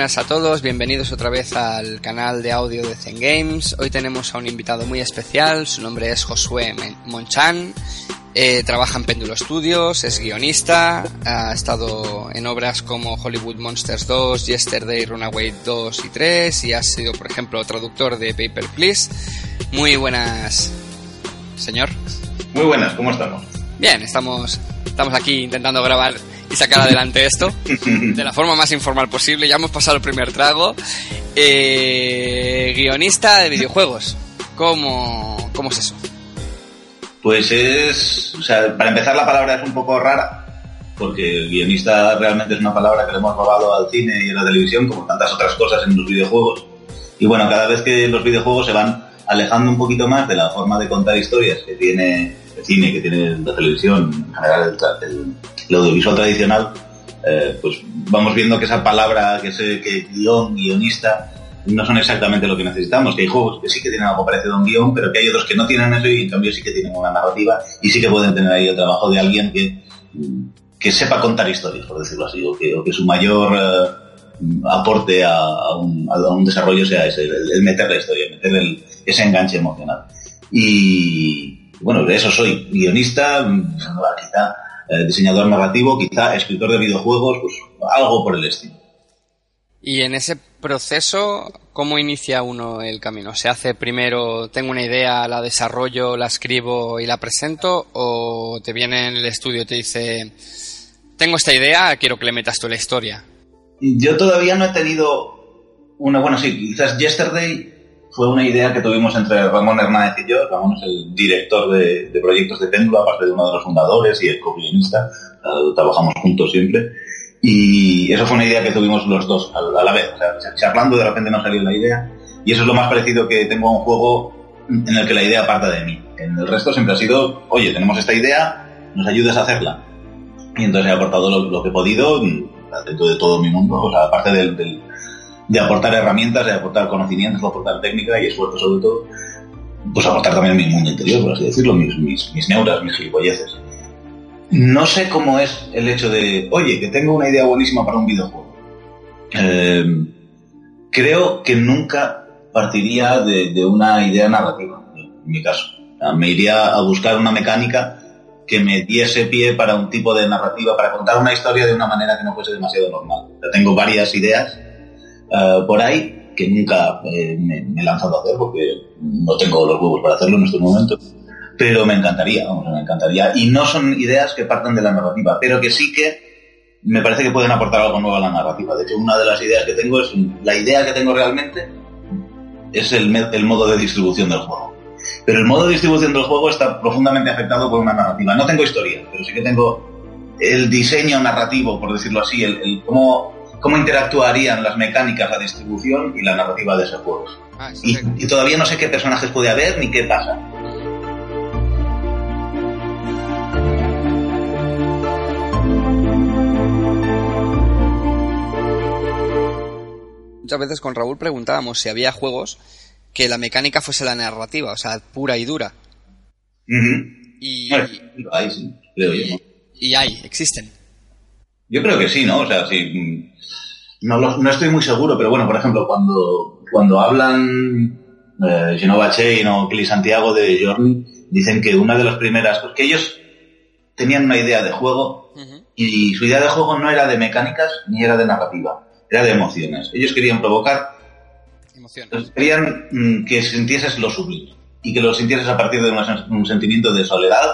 Buenas a todos, bienvenidos otra vez al canal de audio de Zen Games. Hoy tenemos a un invitado muy especial, su nombre es Josué Monchan, eh, trabaja en Péndulo Studios, es guionista, ha estado en obras como Hollywood Monsters 2, Yesterday, Runaway 2 y 3 y ha sido, por ejemplo, traductor de Paper Please. Muy buenas, señor. Muy buenas, ¿cómo estamos? Bien, estamos, estamos aquí intentando grabar y sacar adelante esto de la forma más informal posible. Ya hemos pasado el primer trago. Eh, guionista de videojuegos. ¿Cómo, ¿Cómo es eso? Pues es, o sea, para empezar la palabra es un poco rara, porque guionista realmente es una palabra que le hemos robado al cine y a la televisión, como tantas otras cosas en los videojuegos. Y bueno, cada vez que los videojuegos se van alejando un poquito más de la forma de contar historias que tiene el cine, que tiene la televisión, en general el, audiovisual tradicional, eh, pues vamos viendo que esa palabra, que ese que guion, guionista, no son exactamente lo que necesitamos, que hay juegos que sí que tienen algo parecido a un guion, pero que hay otros que no tienen eso y en cambio sí que tienen una narrativa y sí que pueden tener ahí el trabajo de alguien que, que sepa contar historias, por decirlo así, o que, su mayor... Eh, aporte a, un, desarrollo sea ese, el, meter la historia, meter ese enganche emocional. Y bueno, de eso soy, guionista, quizá eh, diseñador narrativo, quizá escritor de videojuegos, pues algo por el estilo. Y en ese proceso, ¿cómo inicia uno el camino? ¿Se hace primero, tengo una idea, la desarrollo, la escribo y la presento? ¿O te viene en el estudio y te dice, tengo esta idea, quiero que le metas tú la historia? Yo todavía no he tenido una, bueno, sí, quizás Yesterday fue una idea que tuvimos entre Ramón Hernández y yo. Ramón es el director de, proyectos de Péndulo, aparte de uno de los fundadores y el co-guionista. Trabajamos juntos siempre. Y eso fue una idea que tuvimos los dos a, la vez. O sea, charlando de repente nos salió la idea. Y eso es lo más parecido que tengo a un juego en el que la idea parta de mí. En el resto siempre ha sido, oye, tenemos esta idea, nos ayudas a hacerla. Y entonces he aportado lo que he podido, dentro de todo mi mundo, o sea, aparte del, de aportar herramientas, de aportar conocimientos, de aportar técnica y esfuerzo sobre todo, pues aportar también mi mundo interior, por así decirlo, mis, mis, mis neuras, mis gilipolleces. No sé cómo es el hecho de, oye, que tengo una idea buenísima para un videojuego. Eh, creo que nunca partiría de, una idea narrativa, en mi caso. Me iría a buscar una mecánica que me diese pie para un tipo de narrativa, para contar una historia de una manera que no fuese demasiado normal. tengo varias ideas eh, por ahí que nunca eh, me, he lanzado a hacer porque no tengo los huevos para hacerlo en estos momentos. Pero me encantaría, vamos, me encantaría. Y no son ideas que partan de la narrativa, pero que sí que me parece que pueden aportar algo nuevo a la narrativa. De hecho, una de las ideas que tengo es, la idea que tengo realmente es el, el modo de distribución del juego pero el modo de distribución del juego está profundamente afectado por una narrativa. No tengo historia, pero sí que tengo el diseño narrativo, por decirlo así, el, cómo, cómo, interactuarían las mecánicas, la distribución y la narrativa de ese juego. Ah, y, y todavía no sé qué personajes puede haber ni qué pasa. Muchas veces con Raúl preguntábamos si había juegos que la mecánica fuese la narrativa, o sea, pura y dura. Y, hay, sí, creo yo. Y hay, existen. Yo creo que sí, ¿no? O sea, sí. No, no estoy muy seguro, pero bueno, por ejemplo, cuando, cuando hablan eh, Genova Chain o Santiago de Journey, dicen que una de las primeras, porque ellos tenían una idea de juego y su idea de juego no era de mecánicas ni era de narrativa, era de emociones. Ellos querían provocar, emociones. querían mm, que sintieses lo sublime y que lo sintieses a partir de un sentimiento de soledad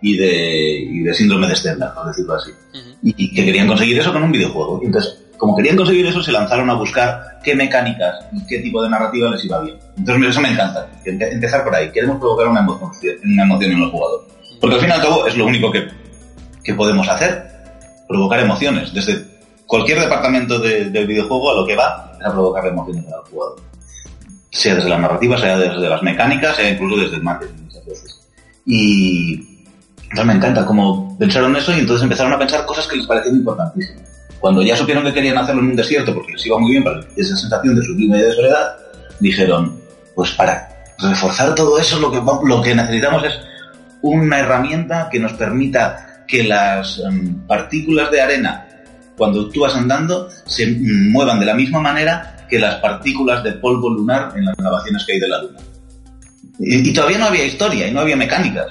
y de, de síndrome de Stendhal, por decirlo así. y, que querían conseguir eso con un videojuego. Entonces, como querían conseguir eso, se lanzaron a buscar qué mecánicas y qué tipo de narrativa les iba bien. Entonces, eso me encanta, empezar por ahí. Queremos provocar una emoción, en los jugadores. Porque al fin y al cabo es lo único que, que podemos hacer, provocar emociones. Desde cualquier departamento del videojuego a lo que va es a provocar emociones el jugador. Sea desde la narrativa, sea desde las mecánicas, sea incluso desde el marketing muchas veces. Y entonces me encanta cómo pensaron eso y entonces empezaron a pensar cosas que les parecían importantísimas cuando ya supieron que querían hacerlo en un desierto porque les iba muy bien para esa sensación de sublime y de soledad, dijeron, pues para reforzar todo eso lo que, necesitamos es una herramienta que nos permita que las em, partículas de arena, cuando tú vas andando, se muevan de la misma manera que las partículas de polvo lunar en las grabaciones que hay de la luna. y todavía no había historia y no había mecánicas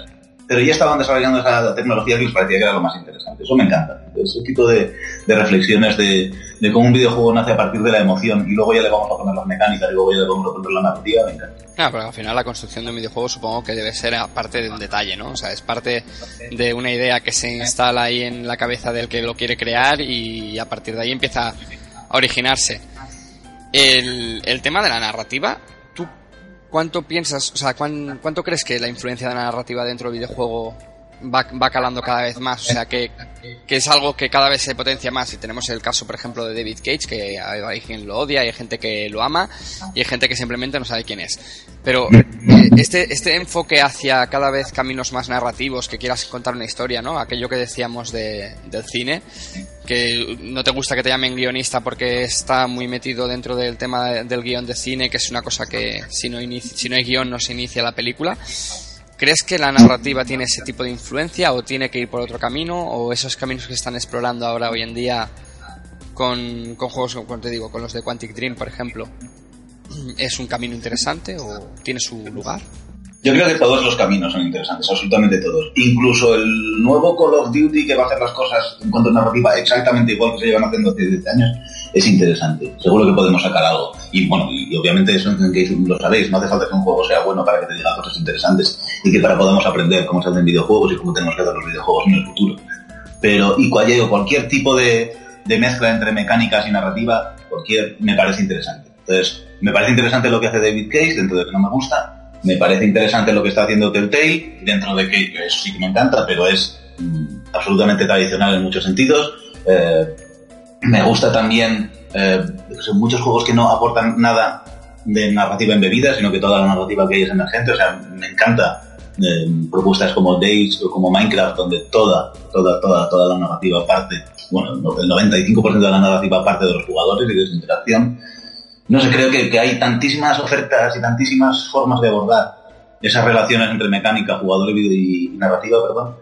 pero ya estaban desarrollando esa tecnología que les parecía que era lo más interesante. Eso me encanta. Ese tipo de, reflexiones de, cómo un videojuego nace a partir de la emoción y luego ya le vamos a poner las mecánicas y luego ya le vamos a poner la narrativa, me encanta. Claro, pero al final la construcción de un videojuego supongo que debe ser parte de un detalle, ¿no? O sea, es parte de una idea que se instala ahí en la cabeza del que lo quiere crear y a partir de ahí empieza a originarse. El tema de la narrativa, ¿Cuánto piensas, o sea, cuánto crees que la influencia de la narrativa dentro del videojuego va, calando cada vez más? O sea, que, es algo que cada vez se potencia más. Y tenemos el caso, por ejemplo, de David Cage, que hay quien lo odia, hay gente que lo ama y hay gente que simplemente no sabe quién es. Pero eh, este, este enfoque hacia cada vez caminos más narrativos, que quieras contar una historia, ¿no? Aquello que decíamos de, del cine, que no te gusta que te llamen guionista porque está muy metido dentro del tema del guion de cine, que es una cosa que si no, si no hay guion no se inicia la película. ¿Crees que la narrativa tiene ese tipo de influencia o tiene que ir por otro camino o esos caminos que están explorando ahora hoy en día con, con juegos, como te digo, con los de Quantic Dream, por ejemplo, es un camino interesante o tiene su lugar? Yo creo que todos los caminos son interesantes, absolutamente todos. Incluso el nuevo Call of Duty que va a hacer las cosas en cuanto a narrativa exactamente igual que se llevan haciendo hace 10 años, es interesante. Seguro que podemos sacar algo. Y bueno, y, obviamente eso en que lo sabéis, no hace falta que un juego sea bueno para que te diga cosas interesantes y que para podamos aprender cómo se hacen videojuegos y cómo tenemos que hacer los videojuegos en el futuro. Pero, y cualquier tipo de, de mezcla entre mecánicas y narrativa, cualquier, me parece interesante. Entonces, me parece interesante lo que hace David Case, dentro de que no me gusta, me parece interesante lo que está haciendo Telltale, dentro de que eso sí que me encanta, pero es mm, absolutamente tradicional en muchos sentidos. Eh, me gusta también eh, muchos juegos que no aportan nada de narrativa embebida, sino que toda la narrativa que hay es emergente. O sea, me encanta eh, propuestas como Days o como Minecraft, donde toda, toda, toda, toda la narrativa parte, bueno, el 95% de la narrativa parte de los jugadores y de su interacción no sé, creo que, hay tantísimas ofertas y tantísimas formas de abordar esas relaciones entre mecánica, jugador y, narrativa, perdón,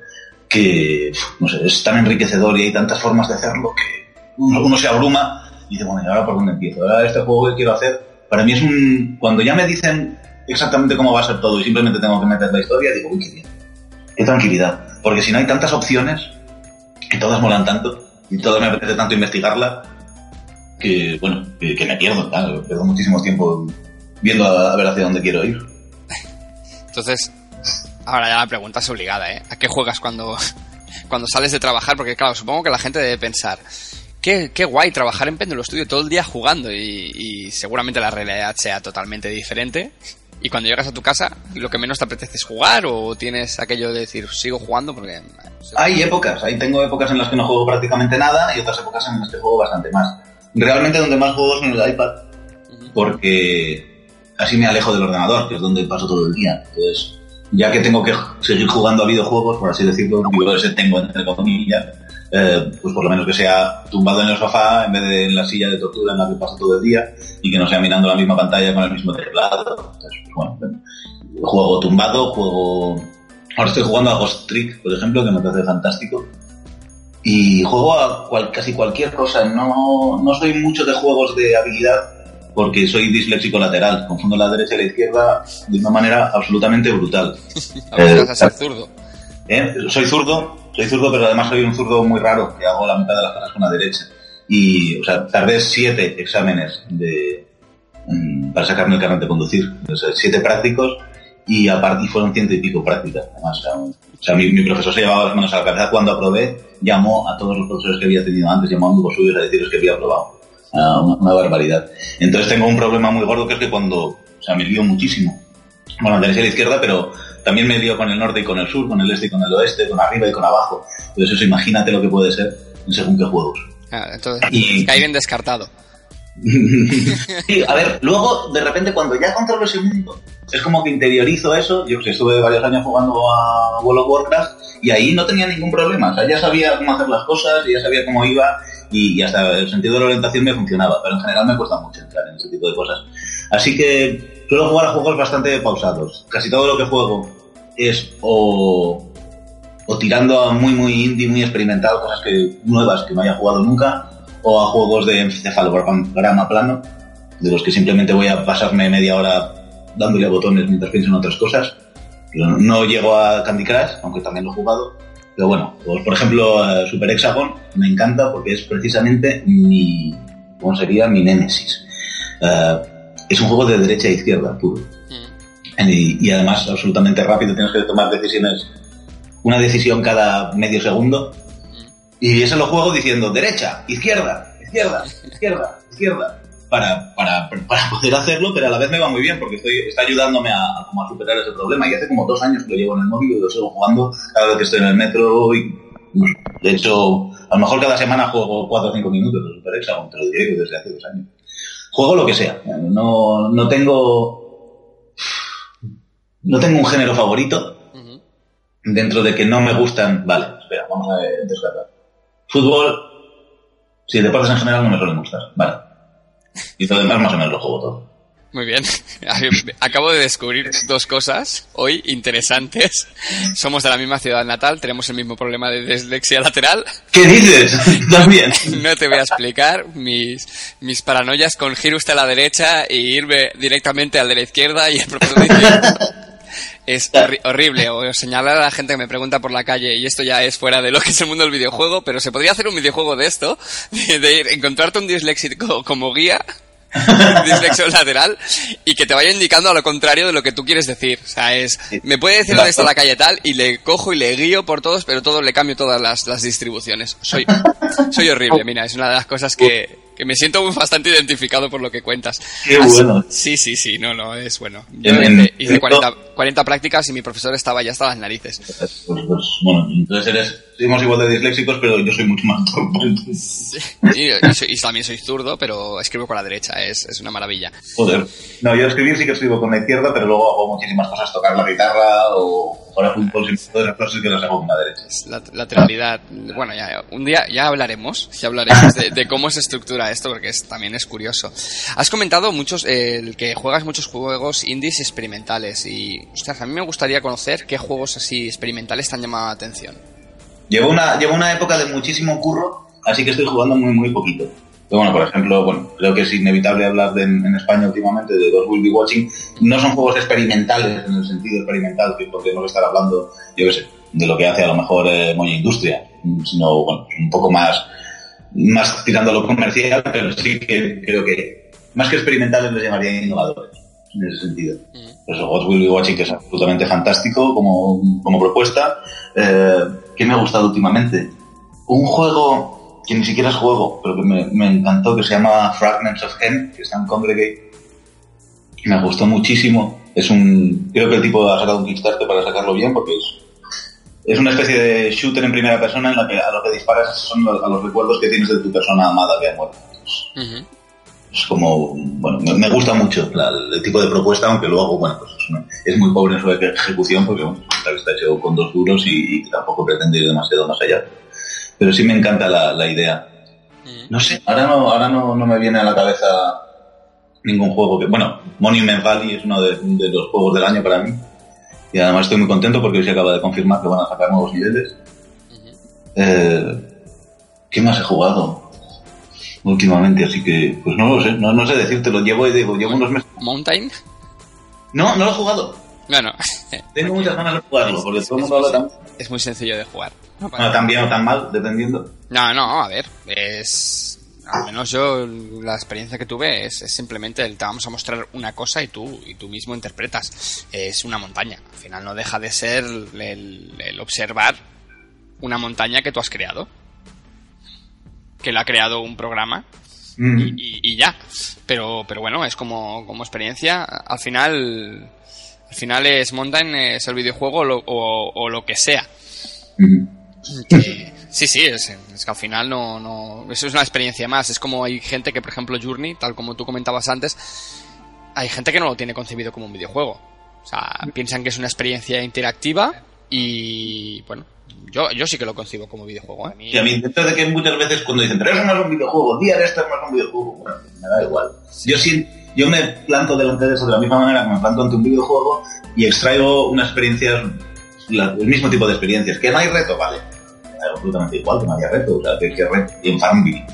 que no sé, es tan enriquecedor y hay tantas formas de hacerlo que uno, se abruma y dice, bueno, ¿y ahora por dónde empiezo? Ahora este juego que quiero hacer, para mí es un... Cuando ya me dicen exactamente cómo va a ser todo y simplemente tengo que meter la historia, digo, uy, qué bien, qué tranquilidad. Porque si no hay tantas opciones, que todas molan tanto, y todas me apetece tanto investigarla, que, bueno, que, me pierdo, claro, pierdo muchísimo tiempo viendo a, ver hacia dónde quiero ir. Entonces, ahora ya la pregunta es obligada, ¿eh? ¿A qué juegas cuando, cuando sales de trabajar? Porque claro, supongo que la gente debe pensar, qué, qué guay trabajar en Péndulo Studio todo el día jugando y, y, seguramente la realidad sea totalmente diferente. Y cuando llegas a tu casa, lo que menos te apetece es jugar o tienes aquello de decir, sigo jugando porque... Hay épocas, ahí tengo épocas en las que no juego prácticamente nada y otras épocas en las que juego bastante más realmente donde más juego es en el iPad, porque así me alejo del ordenador, que es donde paso todo el día. Entonces, ya que tengo que seguir jugando a videojuegos, por así decirlo, ese tengo entre comillas, eh, pues por lo menos que sea tumbado en el sofá en vez de en la silla de tortura en la que paso todo el día y que no sea mirando la misma pantalla con el mismo teclado. Entonces, bueno, juego tumbado, juego... Ahora estoy jugando a Ghost Trick, por ejemplo, que me parece fantástico y juego a casi cualquier cosa. No, no soy mucho de juegos de habilidad porque soy disléxico lateral. Confundo la derecha y la izquierda de una manera absolutamente brutal. Ahora a ser zurdo. ¿Eh? Soy zurdo, soy zurdo, pero además soy un zurdo muy raro, que hago la mitad de las cosas con la derecha. Y, o sea, tardé siete exámenes de, mm, para sacarme el carnet de conducir. O sea, siete prácticos y, aparte, y fueron ciento y pico prácticas. Además, o sea, mi, mi, profesor se llevaba las manos a la cabeza cuando aprobé, llamó a todos los profesores que había tenido antes, llamó a amigos suyos a decirles que había aprobado. Uh, una, una, barbaridad. Entonces tengo un problema muy gordo que es que cuando, o sea, me lío muchísimo. Bueno, de derecha y la izquierda, pero también me lío con el norte y con el sur, con el este y con el oeste, con arriba y con abajo. Entonces eso imagínate lo que puede ser según qué juegos. Ah, entonces, y... cae bien descartado. sí, a ver, luego de repente cuando ya controlo ese mundo, es como que interiorizo eso. Yo estuve varios años jugando a World of Warcraft y ahí no tenía ningún problema. O sea, ya sabía cómo hacer las cosas, ya sabía cómo iba y, y hasta el sentido de la orientación me funcionaba. Pero en general me cuesta mucho entrar en ese tipo de cosas. Así que suelo jugar a juegos bastante pausados. Casi todo lo que juego es o, o tirando a muy, muy indie, muy experimentado, cosas que nuevas que no haya jugado nunca, o a juegos de encefalograma plano, de los que simplemente voy a pasarme media hora dándole a botones mientras pienso en otras cosas. No, no llego a Candy Crush, aunque también lo he jugado. Pero bueno, pues por ejemplo, Super Hexagon me encanta porque es precisamente mi, ¿cómo sería? Mi némesis. Uh, es un juego de derecha e izquierda, puro. Mm. Y, y, además absolutamente rápido, tienes que tomar decisiones, una decisión cada medio segundo. Y ese lo juego diciendo derecha, izquierda, izquierda, izquierda, izquierda para, para, para, poder hacerlo, pero a la vez me va muy bien porque estoy, está ayudándome a, a, a, superar ese problema. Y hace como dos años que lo llevo en el móvil y lo sigo jugando cada vez que estoy en el metro. Y, de hecho, a lo mejor cada semana juego 4 o 5 minutos de Super Hexagon, te lo diré desde hace dos años. Juego lo que sea. No, no tengo. No tengo un género favorito. Dentro de que no me gustan. Vale, espera, vamos a descartar. Fútbol. Sí, deportes en general no me suelen gustar. Vale y todo demás más o menos lo juego todo. Muy bien. Acabo de descubrir dos cosas hoy interesantes. Somos de la misma ciudad natal, tenemos el mismo problema de dislexia lateral. ¿Qué dices? También. No te voy a explicar mis, mis paranoias con giro usted a la derecha y irme directamente al de la izquierda y el profesor dice, es horri horrible. O señalar a la gente que me pregunta por la calle, y esto ya es fuera de lo que es el mundo del videojuego, pero se podría hacer un videojuego de esto, de, de ir, encontrarte un disléxico como guía, dislexio lateral, y que te vaya indicando a lo contrario de lo que tú quieres decir. O sea, es, me puede decir dónde está la calle tal, y le cojo y le guío por todos, pero todo le cambio todas las, las distribuciones. Soy, soy horrible, mira, es una de las cosas que, que me siento bastante identificado por lo que cuentas. Qué Así, bueno. Sí, sí, sí, no, no, es bueno. Yo hice, hice 40, 40, prácticas y mi profesor estaba ya hasta las narices. Pues, pues, bueno, entonces eres, somos igual de disléxicos, pero yo soy mucho más torpe. Sí, y, y, soy, y, también soy zurdo, pero escribo con la derecha, es, es una maravilla. Joder. No, yo escribir sí que escribo con la izquierda, pero luego hago muchísimas cosas, tocar la guitarra o jugar fútbol todas las cosas que las hago con la lateralidad, bueno, ya, un día ya hablaremos, ya hablaremos de, de cómo se estructura esto, porque es, también es curioso. Has comentado muchos, eh, que juegas muchos juegos indies experimentales y, ostras, a mí me gustaría conocer qué juegos así experimentales te han llamado la atención. Llevo una, llevo una época de muchísimo curro, así que estoy jugando muy, muy poquito. Pero bueno, por ejemplo, bueno, creo que es inevitable hablar de, en, en, España últimamente de los Will Be Watching. No son juegos experimentales en el sentido experimental que podemos estar hablando, yo qué sé, de lo que hace a lo mejor eh, Moya Industria, sino, bueno, un poco más, más tirando a lo comercial, pero sí que creo que más que experimentales les llamaría innovadores en ese sentido. Mm. Pues What Will Be Watching, que es absolutamente fantástico como, como propuesta. Eh, ¿Qué me ha gustado últimamente? Un juego que ni siquiera es juego, pero que me, me encantó, que se llama Fragments of Hem, que está en Congregate. Me gustó muchísimo. Es un, creo que el tipo ha sacado un Kickstarter para sacarlo bien, porque es, es una especie de shooter en primera persona en la que a lo que disparas son a los recuerdos que tienes de tu persona amada que ha muerto. Uh -huh. Es como, bueno, me, me gusta mucho la, el tipo de propuesta, aunque luego, bueno, pues es, una, es muy pobre en su ejecución, porque bueno, está hecho con dos duros y, y tampoco pretende ir demasiado más allá pero sí me encanta la, la idea. No sé, ahora no, ahora no, no, me viene a la cabeza ningún juego que... Bueno, Monument Valley es uno de, de, los juegos del año para mí. Y además estoy muy contento porque hoy se acaba de confirmar que van a sacar nuevos niveles. Eh, ¿Qué más he jugado? últimamente, así que, pues no lo sé, no, no sé decirte, lo llevo y digo, llevo unos meses. ¿Mountain? No, no lo he jugado. Bueno, tengo muchas ganas de jugarlo, porque todo el mundo habla tan... Es muy sencillo de jugar. No, tan bien o tan mal, dependiendo. No, no, a ver, es... Al menos yo, la experiencia que tuve es, simplemente el te vamos a mostrar una cosa y tú, y tú mismo interpretas. Es una montaña. Al final no deja de ser el observar una montaña que tú has creado que la ha creado un programa y, ya. Pero, pero bueno, es como, como experiencia. Al final, al final es Mountain, es el videojuego o, lo que sea. sí, sí, es, que al final no, no, eso es una experiencia más. Es como hay gente que, por ejemplo, Journey, tal como tú comentabas antes, hay gente que no lo tiene concebido como un videojuego. O sea, piensan que es una experiencia interactiva y, bueno, yo, yo sí que lo concibo como videojuego. ¿eh? Y a mí, dentro de que muchas veces cuando dicen, pero eso no es un videojuego, día de esto no es un videojuego, bueno, me da igual. Yo sí, yo me planto delante de eso de la misma manera que me planto ante un videojuego y extraigo una experiencia, el mismo tipo de experiencias. Que no hay reto, vale. absolutamente igual que no haya reto, o sea, que, que reto. Y en Farmville.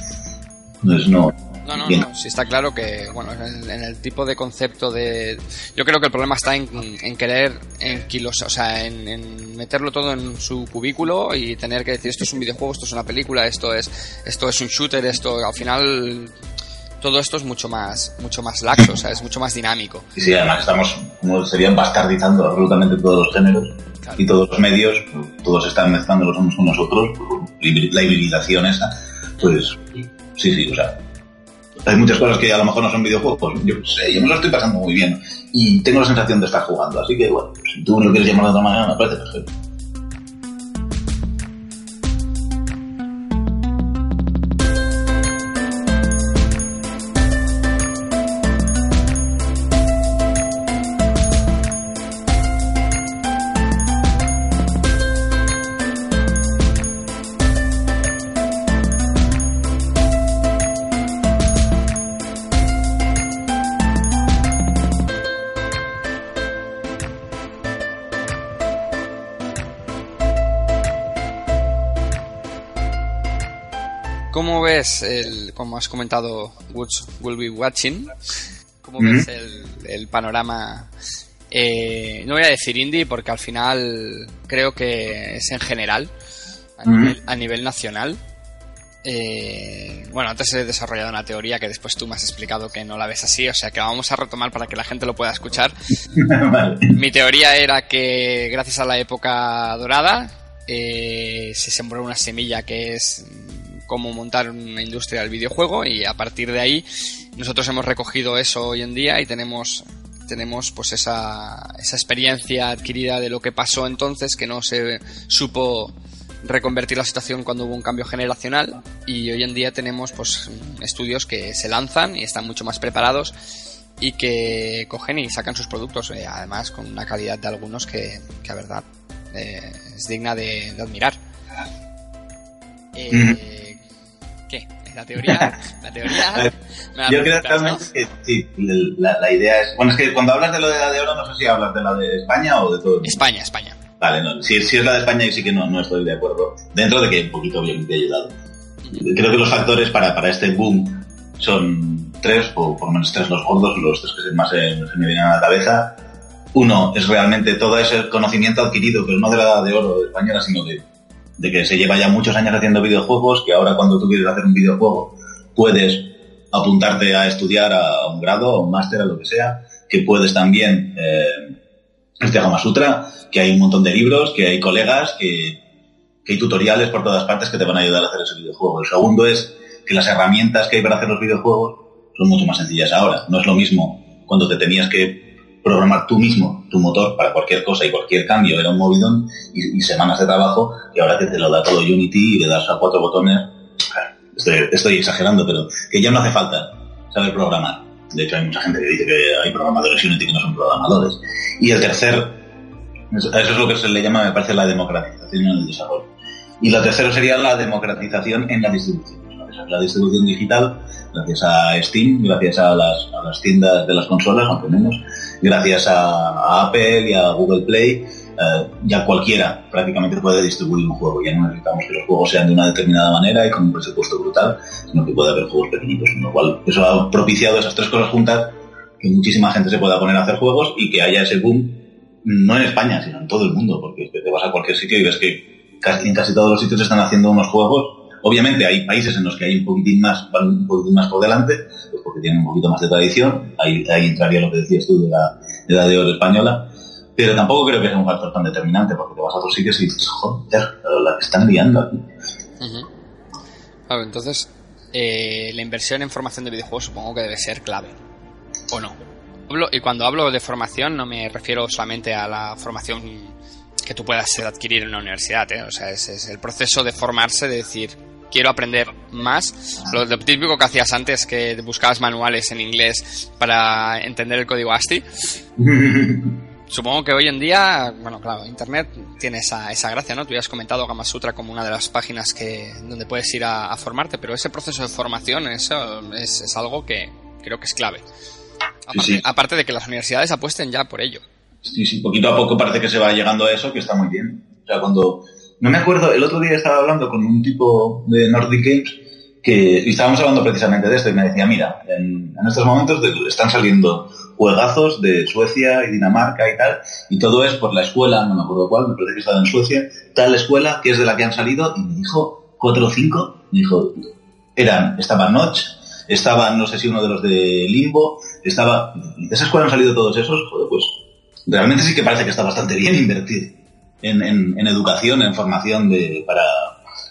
Entonces no, no, no, no, sí está claro que, bueno, en, el tipo de concepto de... Yo creo que el problema está en, querer en kilos, o sea, en, meterlo todo en su cubículo y tener que decir esto es un videojuego, esto es una película, esto es, esto es un shooter, esto al final todo esto es mucho más mucho más laxo, o sea, es mucho más dinámico. Y sí, además estamos, como serían, bastardizando absolutamente todos los géneros y todos los medios, todos están mezclando los unos con los otros, la hibridación esa, pues sí, sí, o sea, hay muchas cosas que a lo mejor no son videojuegos, yo sé, yo me lo estoy pasando muy bien y tengo la sensación de estar jugando, así que bueno, si tú lo quieres llamar de otra manera, me parece perfecto. El, como has comentado, Woods Will Be Watching? ¿Cómo ves el, panorama? Eh, no voy a decir indie porque al final creo que es en general, a, nivel, nacional. Eh, bueno, antes he desarrollado una teoría que después tú me has explicado que no la ves así, o sea que vamos a retomar para que la gente lo pueda escuchar. Mi teoría era que gracias a la época dorada eh, se sembró una semilla que es cómo montar una industria del videojuego y a partir de ahí nosotros hemos recogido eso hoy en día y tenemos tenemos pues esa, esa experiencia adquirida de lo que pasó entonces que no se supo reconvertir la situación cuando hubo un cambio generacional y hoy en día tenemos pues estudios que se lanzan y están mucho más preparados y que cogen y sacan sus productos eh, además con una calidad de algunos que, que a verdad eh, es digna de, admirar. Eh, ¿Qué? La teoría. La teoría. Yo creo que sí, la, idea es. Bueno, es que cuando hablas de lo de la de oro, no sé si hablas de la de España o de todo. España, España. Vale, no, si, si, es la de España, y sí que no, no estoy de acuerdo. Dentro de que un poquito bien te he ayudado. Creo que los factores para, para este boom son tres, o por lo menos tres los gordos, los tres que más se, me vienen a la cabeza. Uno es realmente todo ese conocimiento adquirido, pero no de la de oro española, sino de de que se lleva ya muchos años haciendo videojuegos, que ahora cuando tú quieres hacer un videojuego puedes apuntarte a estudiar a un grado, a un máster, a lo que sea, que puedes también eh, este Gama Sutra, que hay un montón de libros, que hay colegas, que, que hay tutoriales por todas partes que te van a ayudar a hacer ese videojuego. El segundo es que las herramientas que hay para hacer los videojuegos son mucho más sencillas ahora. No es lo mismo cuando te tenías que programar tú mismo tu motor para cualquier cosa y cualquier cambio era un movidón y, semanas de trabajo y ahora que te lo da todo Unity y le das a cuatro botones, estoy, exagerando, pero que ya no hace falta saber programar. De hecho, hay mucha gente que dice que hay programadores Unity que no son programadores. Y el tercer, eso es lo que se le llama, me parece, la democratización en el desarrollo. Y lo tercero sería la democratización en la distribución. La distribución digital, gracias a Steam, gracias a las, a las tiendas de las consolas, aunque menos, gracias a, Apple y a Google Play, eh, ya cualquiera prácticamente puede distribuir un juego. Ya no necesitamos que los juegos sean de una determinada manera y con un presupuesto brutal, sino que puede haber juegos pequeñitos. Con lo cual, eso ha propiciado esas tres cosas juntas, que muchísima gente se pueda poner a hacer juegos y que haya ese boom, no en España, sino en todo el mundo, porque te vas a cualquier sitio y ves que en casi todos los sitios están haciendo unos juegos Obviamente hay países en los que hay un poquitín más, van un poquitín más por delante, pues porque tienen un poquito más de tradición. Ahí, ahí entraría lo que decías tú de la, la de oro española. Pero tampoco creo que sea un factor tan determinante, porque te vas a otros sitios y dices, joder, la que están liando aquí. entonces, eh, la inversión en formación de videojuegos supongo que debe ser clave. ¿O no? Y cuando hablo de formación no me refiero solamente a la formación que tú puedas adquirir en la universidad, ¿eh? o sea, es, el proceso de formarse, de decir, quiero aprender más. Lo, típico que hacías antes, que buscabas manuales en inglés para entender el código ASCII. Supongo que hoy en día, bueno, claro, Internet tiene esa, esa gracia, ¿no? Tú ya has comentado Gama Sutra como una de las páginas que, donde puedes ir a, formarte, pero ese proceso de formación eso es, es algo que creo que es clave. Aparte, aparte, de que las universidades apuesten ya por ello. Sí, sí, poquito a poco parece que se va llegando a eso, que está muy bien. O sea, cuando no me acuerdo, el otro día estaba hablando con un tipo de Nordic Games que, y estábamos hablando precisamente de esto y me decía, mira, en, estos momentos están saliendo juegazos de Suecia y Dinamarca y tal, y todo es por la escuela, no me acuerdo cuál, me parece que estaba en Suecia, tal escuela que es de la que han salido, y me dijo, cuatro o cinco, me dijo, eran, estaba Notch, estaba, no sé si uno de los de Limbo, estaba, de esa escuela han salido todos esos, joder, pues, realmente sí que parece que está bastante bien invertido en, educación, en formación para,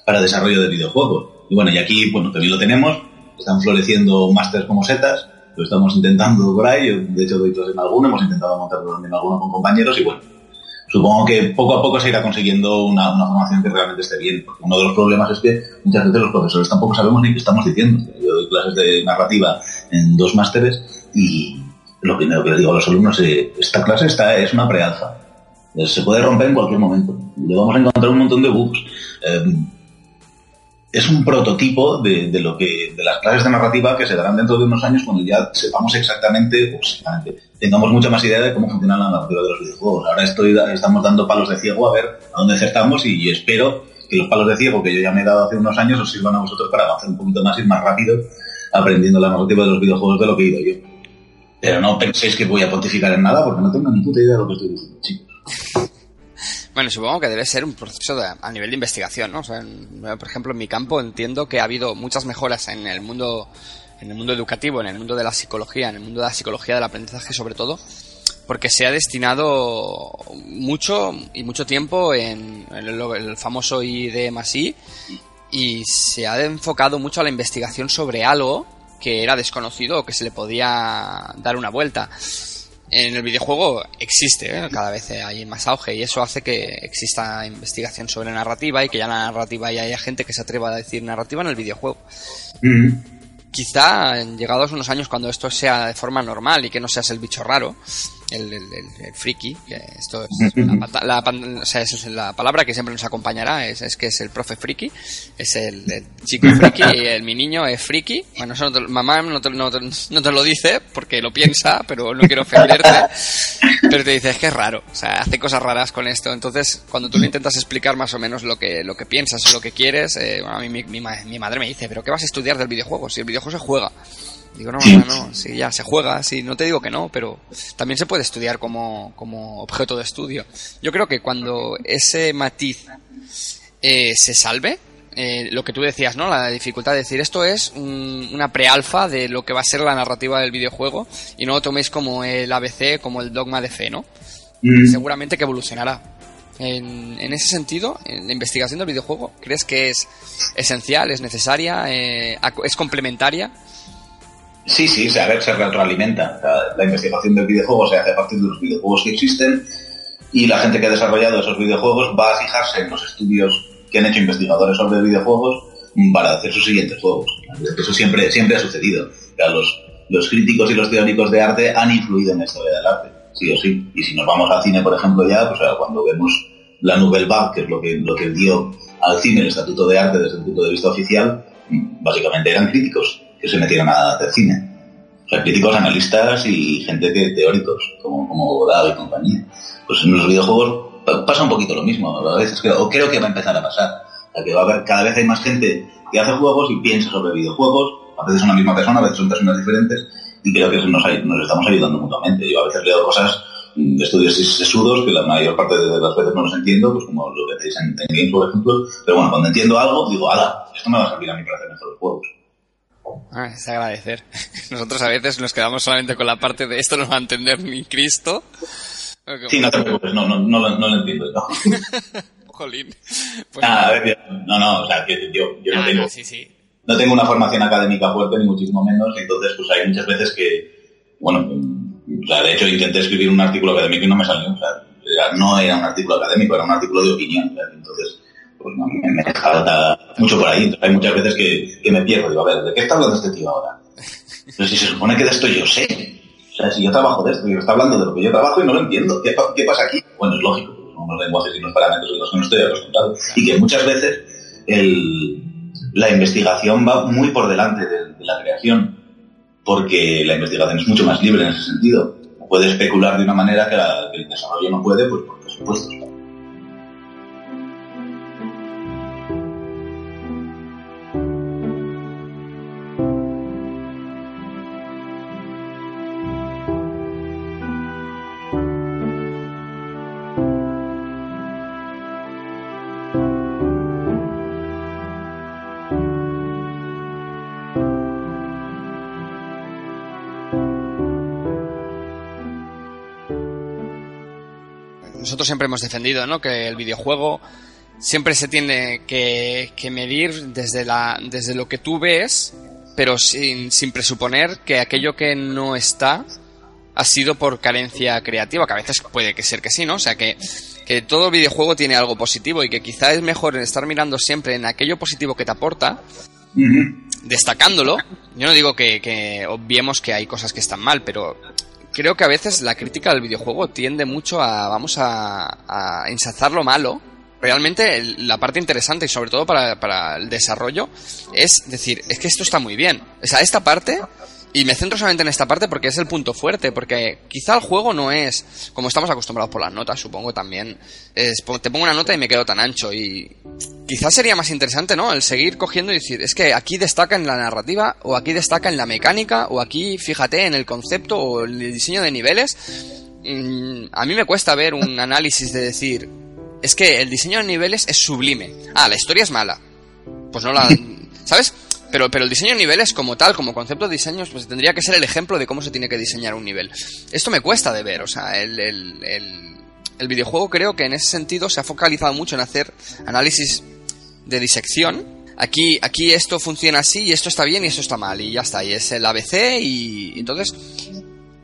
para desarrollo de videojuegos. Y bueno, y aquí, bueno, también lo tenemos, están floreciendo másters como setas, lo estamos intentando por ahí, de hecho doy en alguno, hemos intentado montarlo también alguno con compañeros y bueno, supongo que poco a poco se irá consiguiendo una, una, formación que realmente esté bien, porque uno de los problemas es que muchas veces los profesores tampoco sabemos ni qué estamos diciendo. Yo doy clases de narrativa en dos másteres y lo primero que le digo a los alumnos es, esta clase está, es una prealfa se puede romper en cualquier momento. Le vamos a encontrar un montón de bugs. Eh, es un prototipo de, lo que de las clases de narrativa que se darán dentro de unos años cuando ya sepamos exactamente, pues, tengamos mucha más idea de cómo funciona la narrativa de los videojuegos. Ahora estamos dando palos de ciego a ver a dónde acertamos y, espero que los palos de ciego que yo ya me he dado hace unos años os sirvan a vosotros para avanzar un poquito más y más rápido aprendiendo la narrativa de los videojuegos de lo que he ido yo. Pero no penséis que voy a pontificar en nada porque no tengo ni puta idea de lo que estoy diciendo, chicos. Bueno, supongo que debe ser un proceso a nivel de investigación, ¿no? por ejemplo, en mi campo entiendo que ha habido muchas mejoras en el mundo en el mundo educativo, en el mundo de la psicología, en el mundo de la psicología del aprendizaje sobre todo, porque se ha destinado mucho y mucho tiempo en el, famoso ID más I y se ha enfocado mucho a la investigación sobre algo que era desconocido o que se le podía dar una vuelta en el videojuego existe, ¿eh? cada vez hay más auge y eso hace que exista investigación sobre narrativa y que ya la narrativa y haya gente que se atreva a decir narrativa en el videojuego. Mm. Quizá llegados unos años cuando esto sea de forma normal y que no seas el bicho raro, el, el, el, friki, que esto es la, o sea, es la palabra que siempre nos acompañará, es, es que es el profe friki, es el, chico friki, y el, mi niño es friki. Bueno, eso mamá no te, no, no te, lo dice porque lo piensa, pero no quiero ofenderte, pero te dice, es que es raro, o sea, hace cosas raras con esto. Entonces, cuando tú le intentas explicar más o menos lo que, lo que piensas o lo que quieres, eh, bueno, a mí mi, mi, mi madre me dice, pero ¿qué vas a estudiar del videojuego? Si el videojuego se juega. Digo, no, no, no, sí, ya se juega, sí, no te digo que no, pero también se puede estudiar como, como objeto de estudio. Yo creo que cuando ese matiz eh, se salve, eh, lo que tú decías, ¿no? La dificultad de decir esto es una prealfa de lo que va a ser la narrativa del videojuego y no lo toméis como el ABC, como el dogma de fe, ¿no? Mm. Seguramente que evolucionará. En, en, ese sentido, en la investigación del videojuego, ¿crees que es esencial, es necesaria, eh, es complementaria? Sí, sí, a ver, se retroalimenta. La, investigación del videojuego se hace a partir de los videojuegos que existen y la gente que ha desarrollado esos videojuegos va a fijarse en los estudios que han hecho investigadores sobre videojuegos para hacer sus siguientes juegos. Eso siempre, siempre ha sucedido. los, los críticos y los teóricos de arte han influido en la historia del arte, sí o sí. Y si nos vamos al cine, por ejemplo, ya, pues cuando vemos la Nouvelle Vague, que es lo que, lo que dio al cine el estatuto de arte desde el punto de vista oficial, básicamente eran críticos que se metieron a hacer cine. O sea, críticos, analistas y gente que teóricos, como, como Godard y compañía. Pues en los videojuegos pasa un poquito lo mismo. A veces creo, o creo que va a empezar a pasar. que va a haber, cada vez hay más gente que hace juegos y piensa sobre videojuegos. A veces son la misma persona, a veces son personas diferentes. Y creo que nos, nos estamos ayudando mutuamente. Yo a veces leo cosas de estudios sesudos que la mayor parte de las veces no los entiendo, pues como lo que hacéis en, en Games, por ejemplo. Pero bueno, cuando entiendo algo, digo, ala, esto me va a servir a mí para hacer mejores juegos. Ah, es agradecer. Nosotros a veces nos quedamos solamente con la parte de esto no va a entender ni Cristo. Sí, no te preocupes, no, no, no, lo entiendo. Jolín. Pues ah, a ver, no, no, o sea, yo, yo no ah, tengo... Sí, sí. No tengo una formación académica fuerte, ni muchísimo menos, entonces pues hay muchas veces que, bueno, o sea, de hecho intenté escribir un artículo académico y no me salió, o sea, no era un artículo académico, era un artículo de opinión, entonces pues me, me falta mucho por ahí. hay muchas veces que, me pierdo. Digo, a ver, ¿de qué está hablando este tío ahora? Pero si se supone que de esto yo sé. O sea, si yo trabajo de esto y está hablando de lo que yo trabajo y no lo entiendo. ¿Qué, qué pasa aquí? Bueno, es lógico, son unos lenguajes y unos parámetros de los que no estoy acostumbrado. Y que muchas veces el, la investigación va muy por delante de, de la creación. Porque la investigación es mucho más libre en ese sentido. Puede especular de una manera que, la, que el desarrollo no puede, pues por supuesto. Siempre hemos defendido, ¿no? Que el videojuego siempre se tiene que, medir desde, la, desde lo que tú ves, pero sin, sin presuponer que aquello que no está ha sido por carencia creativa, que a veces puede que ser que sí, ¿no? O sea, que, que todo videojuego tiene algo positivo y que quizá es mejor estar mirando siempre en aquello positivo que te aporta, destacándolo. Yo no digo que, que obviemos que hay cosas que están mal, pero creo que a veces la crítica del videojuego tiende mucho a, vamos a, a ensalzar lo malo. Realmente la parte interesante y sobre todo para, para el desarrollo es decir, es que esto está muy bien. O sea, esta parte y me centro solamente en esta parte porque es el punto fuerte, porque quizá el juego no es como estamos acostumbrados por las notas, supongo también. Es, te pongo una nota y me quedo tan ancho y quizás sería más interesante, ¿no? El seguir cogiendo y decir, es que aquí destaca en la narrativa, o aquí destaca en la mecánica, o aquí fíjate en el concepto o el diseño de niveles. Mm, a mí me cuesta ver un análisis de decir, es que el diseño de niveles es sublime. Ah, la historia es mala. Pues no la... ¿Sabes? Pero, pero el diseño de niveles como tal, como concepto de diseños, pues tendría que ser el ejemplo de cómo se tiene que diseñar un nivel. Esto me cuesta de ver, o sea, el, el, el, el videojuego creo que en ese sentido se ha focalizado mucho en hacer análisis de disección. Aquí, aquí esto funciona así y esto está bien y esto está mal y ya está, y es el ABC y entonces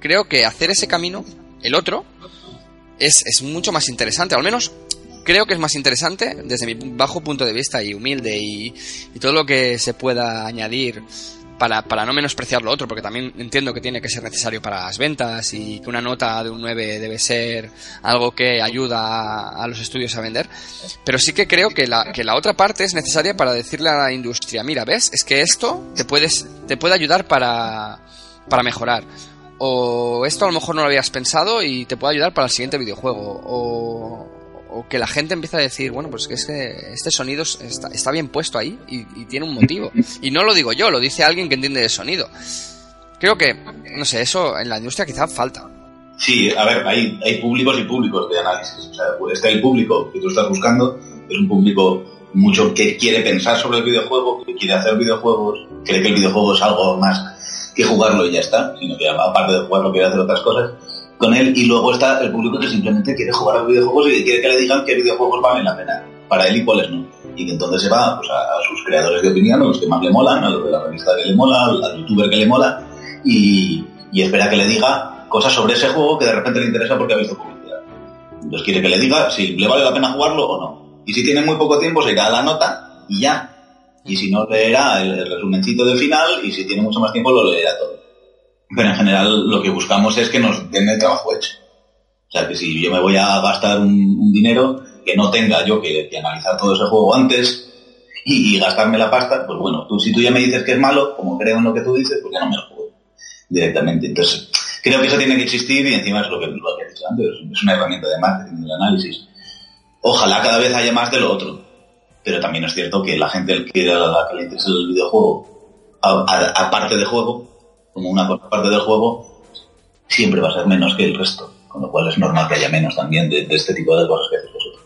creo que hacer ese camino, el otro, es, es mucho más interesante, al menos creo que es más interesante desde mi bajo punto de vista y humilde y, todo lo que se pueda añadir para, para, no menospreciar lo otro, porque también entiendo que tiene que ser necesario para las ventas y que una nota de un 9 debe ser algo que ayuda a, los estudios a vender. Pero sí que creo que la, que la otra parte es necesaria para decirle a la industria, mira, ves, es que esto te, puedes, te puede ayudar para, para mejorar. O esto a lo mejor no lo habías pensado y te puede ayudar para el siguiente videojuego. O, o que la gente empieza a decir, bueno, pues que es que este sonido está, bien puesto ahí y, tiene un motivo. Y no lo digo yo, lo dice alguien que entiende de sonido. Creo que, no sé, eso en la industria quizá falta. Sí, a ver, hay, hay públicos y públicos de análisis. O sea, está el público que tú estás buscando, es un público mucho que quiere pensar sobre el videojuego, que quiere hacer videojuegos, cree que el videojuego es algo más que jugarlo y ya está, sino que aparte de jugarlo quiere hacer otras cosas con él y luego está el público que simplemente quiere jugar a videojuegos y quiere que le digan qué videojuegos valen la pena para él y cuáles no. Y que entonces se va pues, a, sus creadores de opinión, a los que más le molan, a los de la revista que le mola, al, youtuber que le mola y, y, espera que le diga cosas sobre ese juego que de repente le interesa porque ha visto publicidad. Entonces quiere que le diga si le vale la pena jugarlo o no. Y si tiene muy poco tiempo se irá a la nota y ya. Y si no leerá el, el resumencito del final y si tiene mucho más tiempo lo leerá todo. Pero en general lo que buscamos es que nos den el trabajo hecho. O sea, que si yo me voy a gastar un, dinero, que no tenga yo que, analizar todo ese juego antes y, gastarme la pasta, pues bueno, tú si tú ya me dices que es malo, como creo en lo que tú dices, pues ya no me lo juego directamente. Entonces, creo que eso tiene que existir y encima es lo que, lo que he dicho antes, es una herramienta de marketing, de análisis. Ojalá cada vez haya más de lo otro. Pero también es cierto que la gente que, la que le interesa el videojuego, aparte de juego, como una parte del juego, siempre va a ser menos que el resto. Con lo cual es normal que haya menos también de, este tipo de cosas que hacéis vosotros.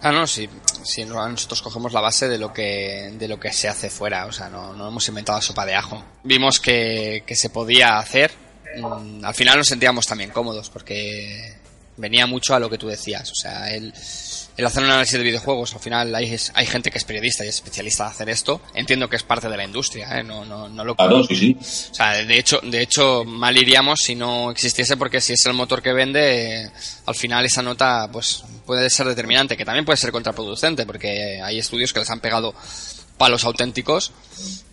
Ah, no, sí. sí. nosotros cogemos la base de lo que de lo que se hace fuera. O sea, no, no hemos inventado sopa de ajo. Vimos que, que se podía hacer. Mm, al final nos sentíamos también cómodos porque venía mucho a lo que tú decías. O sea, el, el hacer un análisis de videojuegos, al final hay, hay gente que es periodista y es especialista en hacer esto. Entiendo que es parte de la industria, ¿eh? no, no, no lo Claro, sí, sí. O sea, de hecho, de hecho, mal iríamos si no existiese, porque si es el motor que vende, al final esa nota pues puede ser determinante, que también puede ser contraproducente, porque hay estudios que les han pegado palos auténticos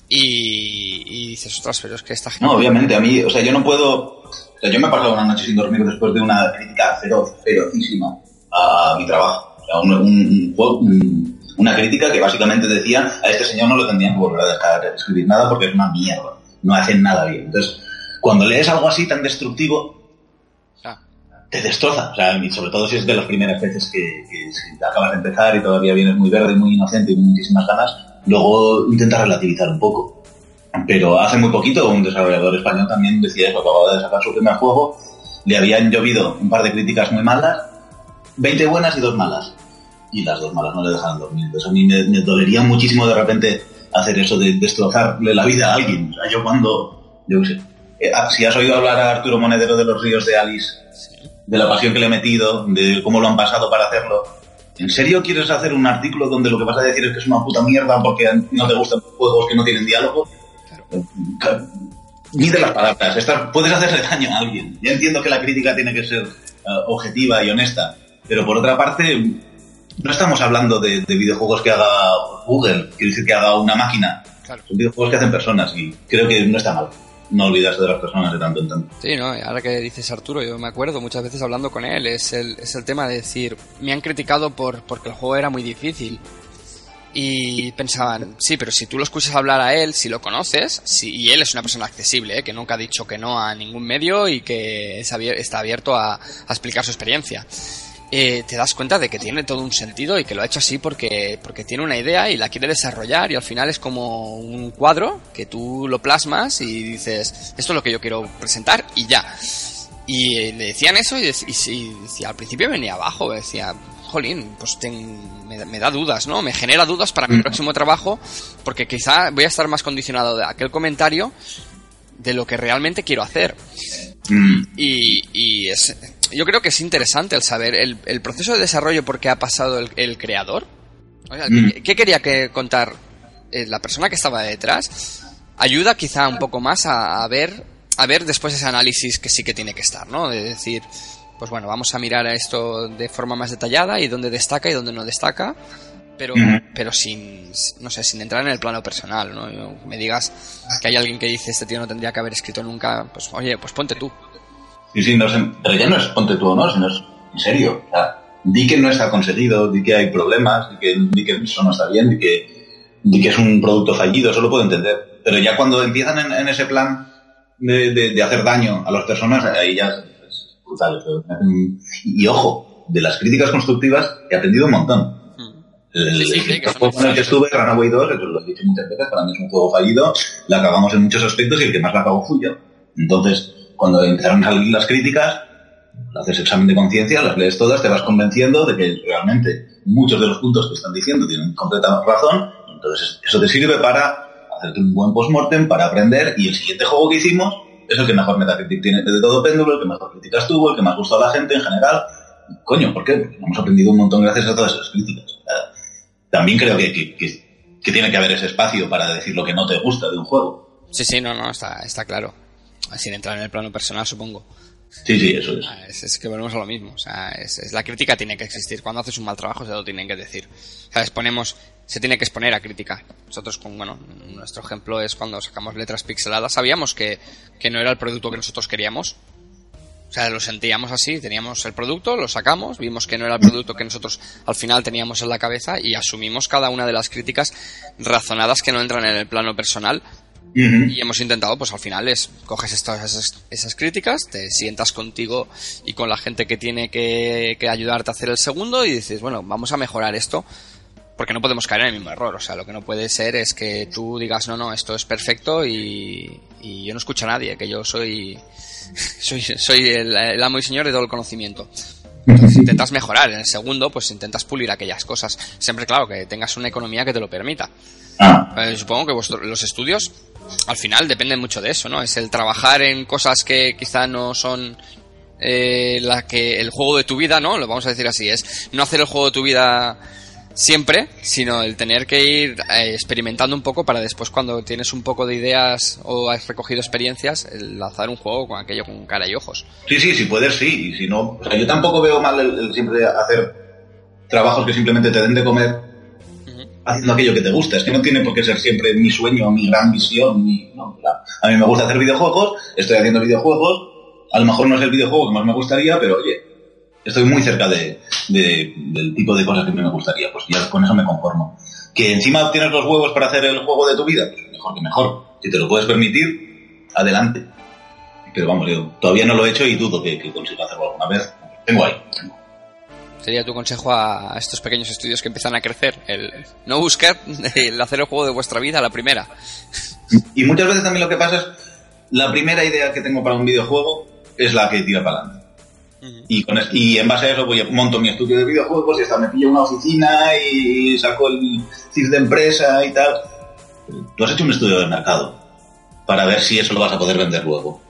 y, y dices, ostras, pero es que esta gente... No, obviamente, a mí, o sea, yo no puedo... O sea, yo me he pasado una noche sin dormir después de una crítica feroz, ferocísima a mi trabajo una crítica que básicamente decía a este señor no lo tendrían que volver a dejar escribir nada porque es una mierda, no hacen nada bien. Entonces, cuando lees algo así tan destructivo, ah. te destroza. O sea, sobre todo si es de las primeras veces que, que acabas de empezar y todavía vienes muy verde, muy inocente y con muchísimas ganas, luego intenta relativizar un poco. Pero hace muy poquito un desarrollador español también decía eso, acababa de sacar su primer juego, le habían llovido un par de críticas muy malas 20 buenas y dos malas. Y las dos malas no le dejan dormir. Entonces a mí me, dolería muchísimo de repente hacer eso de destrozarle la vida a alguien. O sea, yo cuando, yo qué sé, eh, ah, si has oído hablar a Arturo Monedero de los ríos de Alice, de la pasión que le he metido, de cómo lo han pasado para hacerlo, ¿en serio quieres hacer un artículo donde lo que vas a decir es que es una puta mierda porque no te gustan juegos que no tienen diálogo? Claro. Mide las palabras, puedes hacerle daño a alguien. Ya entiendo que la crítica tiene que ser eh, objetiva y honesta, pero por otra parte, no estamos hablando de, videojuegos que haga Google, quiere decir que haga una máquina. Son videojuegos que hacen personas y creo que no está mal no olvidarse de las personas de tanto en tanto. Sí, no, ahora que dices Arturo, yo me acuerdo muchas veces hablando con él, es el, es el tema de decir, me han criticado por porque el juego era muy difícil. Y pensaban, sí, pero si tú lo escuchas hablar a él, si lo conoces, si, y él es una persona accesible, ¿eh? que nunca ha dicho que no a ningún medio y que está abierto a, a explicar su experiencia. Eh, te das cuenta de que tiene todo un sentido y que lo ha hecho así porque, porque tiene una idea y la quiere desarrollar y al final es como un cuadro que tú lo plasmas y dices, esto es lo que yo quiero presentar y ya. Y eh, le decían eso y, y, al principio venía abajo, decía, jolín, pues me, da dudas, ¿no? Me genera dudas para mi mm. próximo trabajo porque quizá voy a estar más condicionado de aquel comentario de lo que realmente quiero hacer. Mm. Y, y es, yo creo que es interesante el saber el, proceso de desarrollo por qué ha pasado el, creador. Mm. ¿qué, quería que contar eh, la persona que estaba detrás? Ayuda quizá un poco más a, ver a ver después ese análisis que sí que tiene que estar, ¿no? De decir, pues bueno, vamos a mirar a esto de forma más detallada y dónde destaca y dónde no destaca, pero, pero sin, no sé, sin entrar en el plano personal, ¿no? Me digas que hay alguien que dice este tío no tendría que haber escrito nunca, pues oye, pues ponte tú. Sí, sí, no, pero ya no es ponte tú o no, sino es en serio. O sea, di que no está conseguido, di que hay problemas, di que, di que eso no está bien, di que, di que es un producto fallido, eso lo puedo entender. Pero ya cuando empiezan en, ese plan de, de, hacer daño a las personas, ahí ya es brutal. Y, ojo, de las críticas constructivas he aprendido un montón. El, sí, sí, juego en el que estuve, Runaway 2, lo he dicho muchas veces, para mí es un juego fallido, la cagamos en muchos aspectos y el que más la cagó fui yo. Entonces, cuando empezaron a salir las críticas, haces examen de conciencia, las lees todas, te vas convenciendo de que realmente muchos de los puntos que están diciendo tienen completa razón, entonces eso te sirve para hacerte un buen postmortem, para aprender, y el siguiente juego que hicimos es el que mejor Metacritic tiene de todo péndulo, el que mejor críticas tuvo, el que más gustó a la gente en general. Coño, ¿por qué? Porque hemos aprendido un montón gracias a todas esas críticas. También creo que, que, tiene que haber ese espacio para decir lo que no te gusta de un juego. Sí, sí, no, no, está, está claro sin entrar en el plano personal, supongo. Sí, sí, eso es. Ah, es, que volvemos a lo mismo. O sea, es, la crítica tiene que existir. Cuando haces un mal trabajo se lo tienen que decir. O sea, exponemos, se tiene que exponer a crítica. Nosotros, con, bueno, nuestro ejemplo es cuando sacamos letras pixeladas. Sabíamos que, que no era el producto que nosotros queríamos. O sea, lo sentíamos así, teníamos el producto, lo sacamos, vimos que no era el producto que nosotros al final teníamos en la cabeza y asumimos cada una de las críticas razonadas que no entran en el plano personal Y hemos intentado, pues al final es, coges estas, esas, críticas, te sientas contigo y con la gente que tiene que, que ayudarte a hacer el segundo y dices, bueno, vamos a mejorar esto porque no podemos caer en el mismo error. O sea, lo que no puede ser es que tú digas, no, no, esto es perfecto y, y yo no escucho a nadie, que yo soy, soy, soy el, amo y señor de todo el conocimiento. Entonces intentas mejorar. En el segundo, pues intentas pulir aquellas cosas. Siempre, claro, que tengas una economía que te lo permita. Ah. Eh, supongo que los estudios, al final, dependen mucho de eso, ¿no? Es el trabajar en cosas que quizá no son eh, la que el juego de tu vida, ¿no? Lo vamos a decir así. Es no hacer el juego de tu vida siempre, sino el tener que ir eh, experimentando un poco para después cuando tienes un poco de ideas o has recogido experiencias, el lanzar un juego con aquello con cara y ojos. Sí, sí, si puedes, sí. Y si no, o sea, yo tampoco veo mal el, siempre hacer trabajos que simplemente te den de comer haciendo aquello que te gusta. Es que no tiene por qué ser siempre mi sueño, mi gran visión. no, a mí me gusta hacer videojuegos, estoy haciendo videojuegos. A lo mejor no es el videojuego que más me gustaría, pero oye, estoy muy cerca de, del tipo de cosas que me gustaría. Pues ya con eso me conformo. Que encima tienes los huevos para hacer el juego de tu vida, pues mejor que mejor. Si te lo puedes permitir, adelante. Pero vamos, yo todavía no lo he hecho y dudo que, consiga hacerlo alguna vez. Tengo ahí. Sería tu consejo a estos pequeños estudios que empiezan a crecer, el no buscar el hacer el juego de vuestra vida a la primera. Y muchas veces también lo que pasa es, la primera idea que tengo para un videojuego es la que tira para adelante. Y, con, y en base a eso voy a, monto mi estudio de videojuegos y hasta me pillo una oficina y saco el CIF de empresa y tal. Tú has hecho un estudio de mercado para ver si eso lo vas a poder vender luego.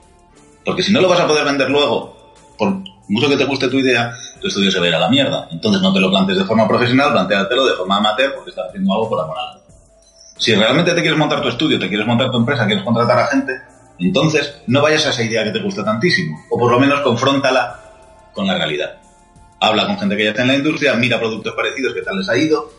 Porque si no lo vas a poder vender luego, por mucho que te guste tu idea, tu estudio se va a ir a la mierda. Entonces no te lo plantes de forma profesional, planteatelo de forma amateur porque estás haciendo algo por amor a Si realmente te quieres montar tu estudio, te quieres montar tu empresa, quieres contratar a gente, entonces no vayas a esa idea que te gusta tantísimo. O por lo menos confróntala con la realidad. Habla con gente que ya está en la industria, mira productos parecidos, qué tal les ha ido,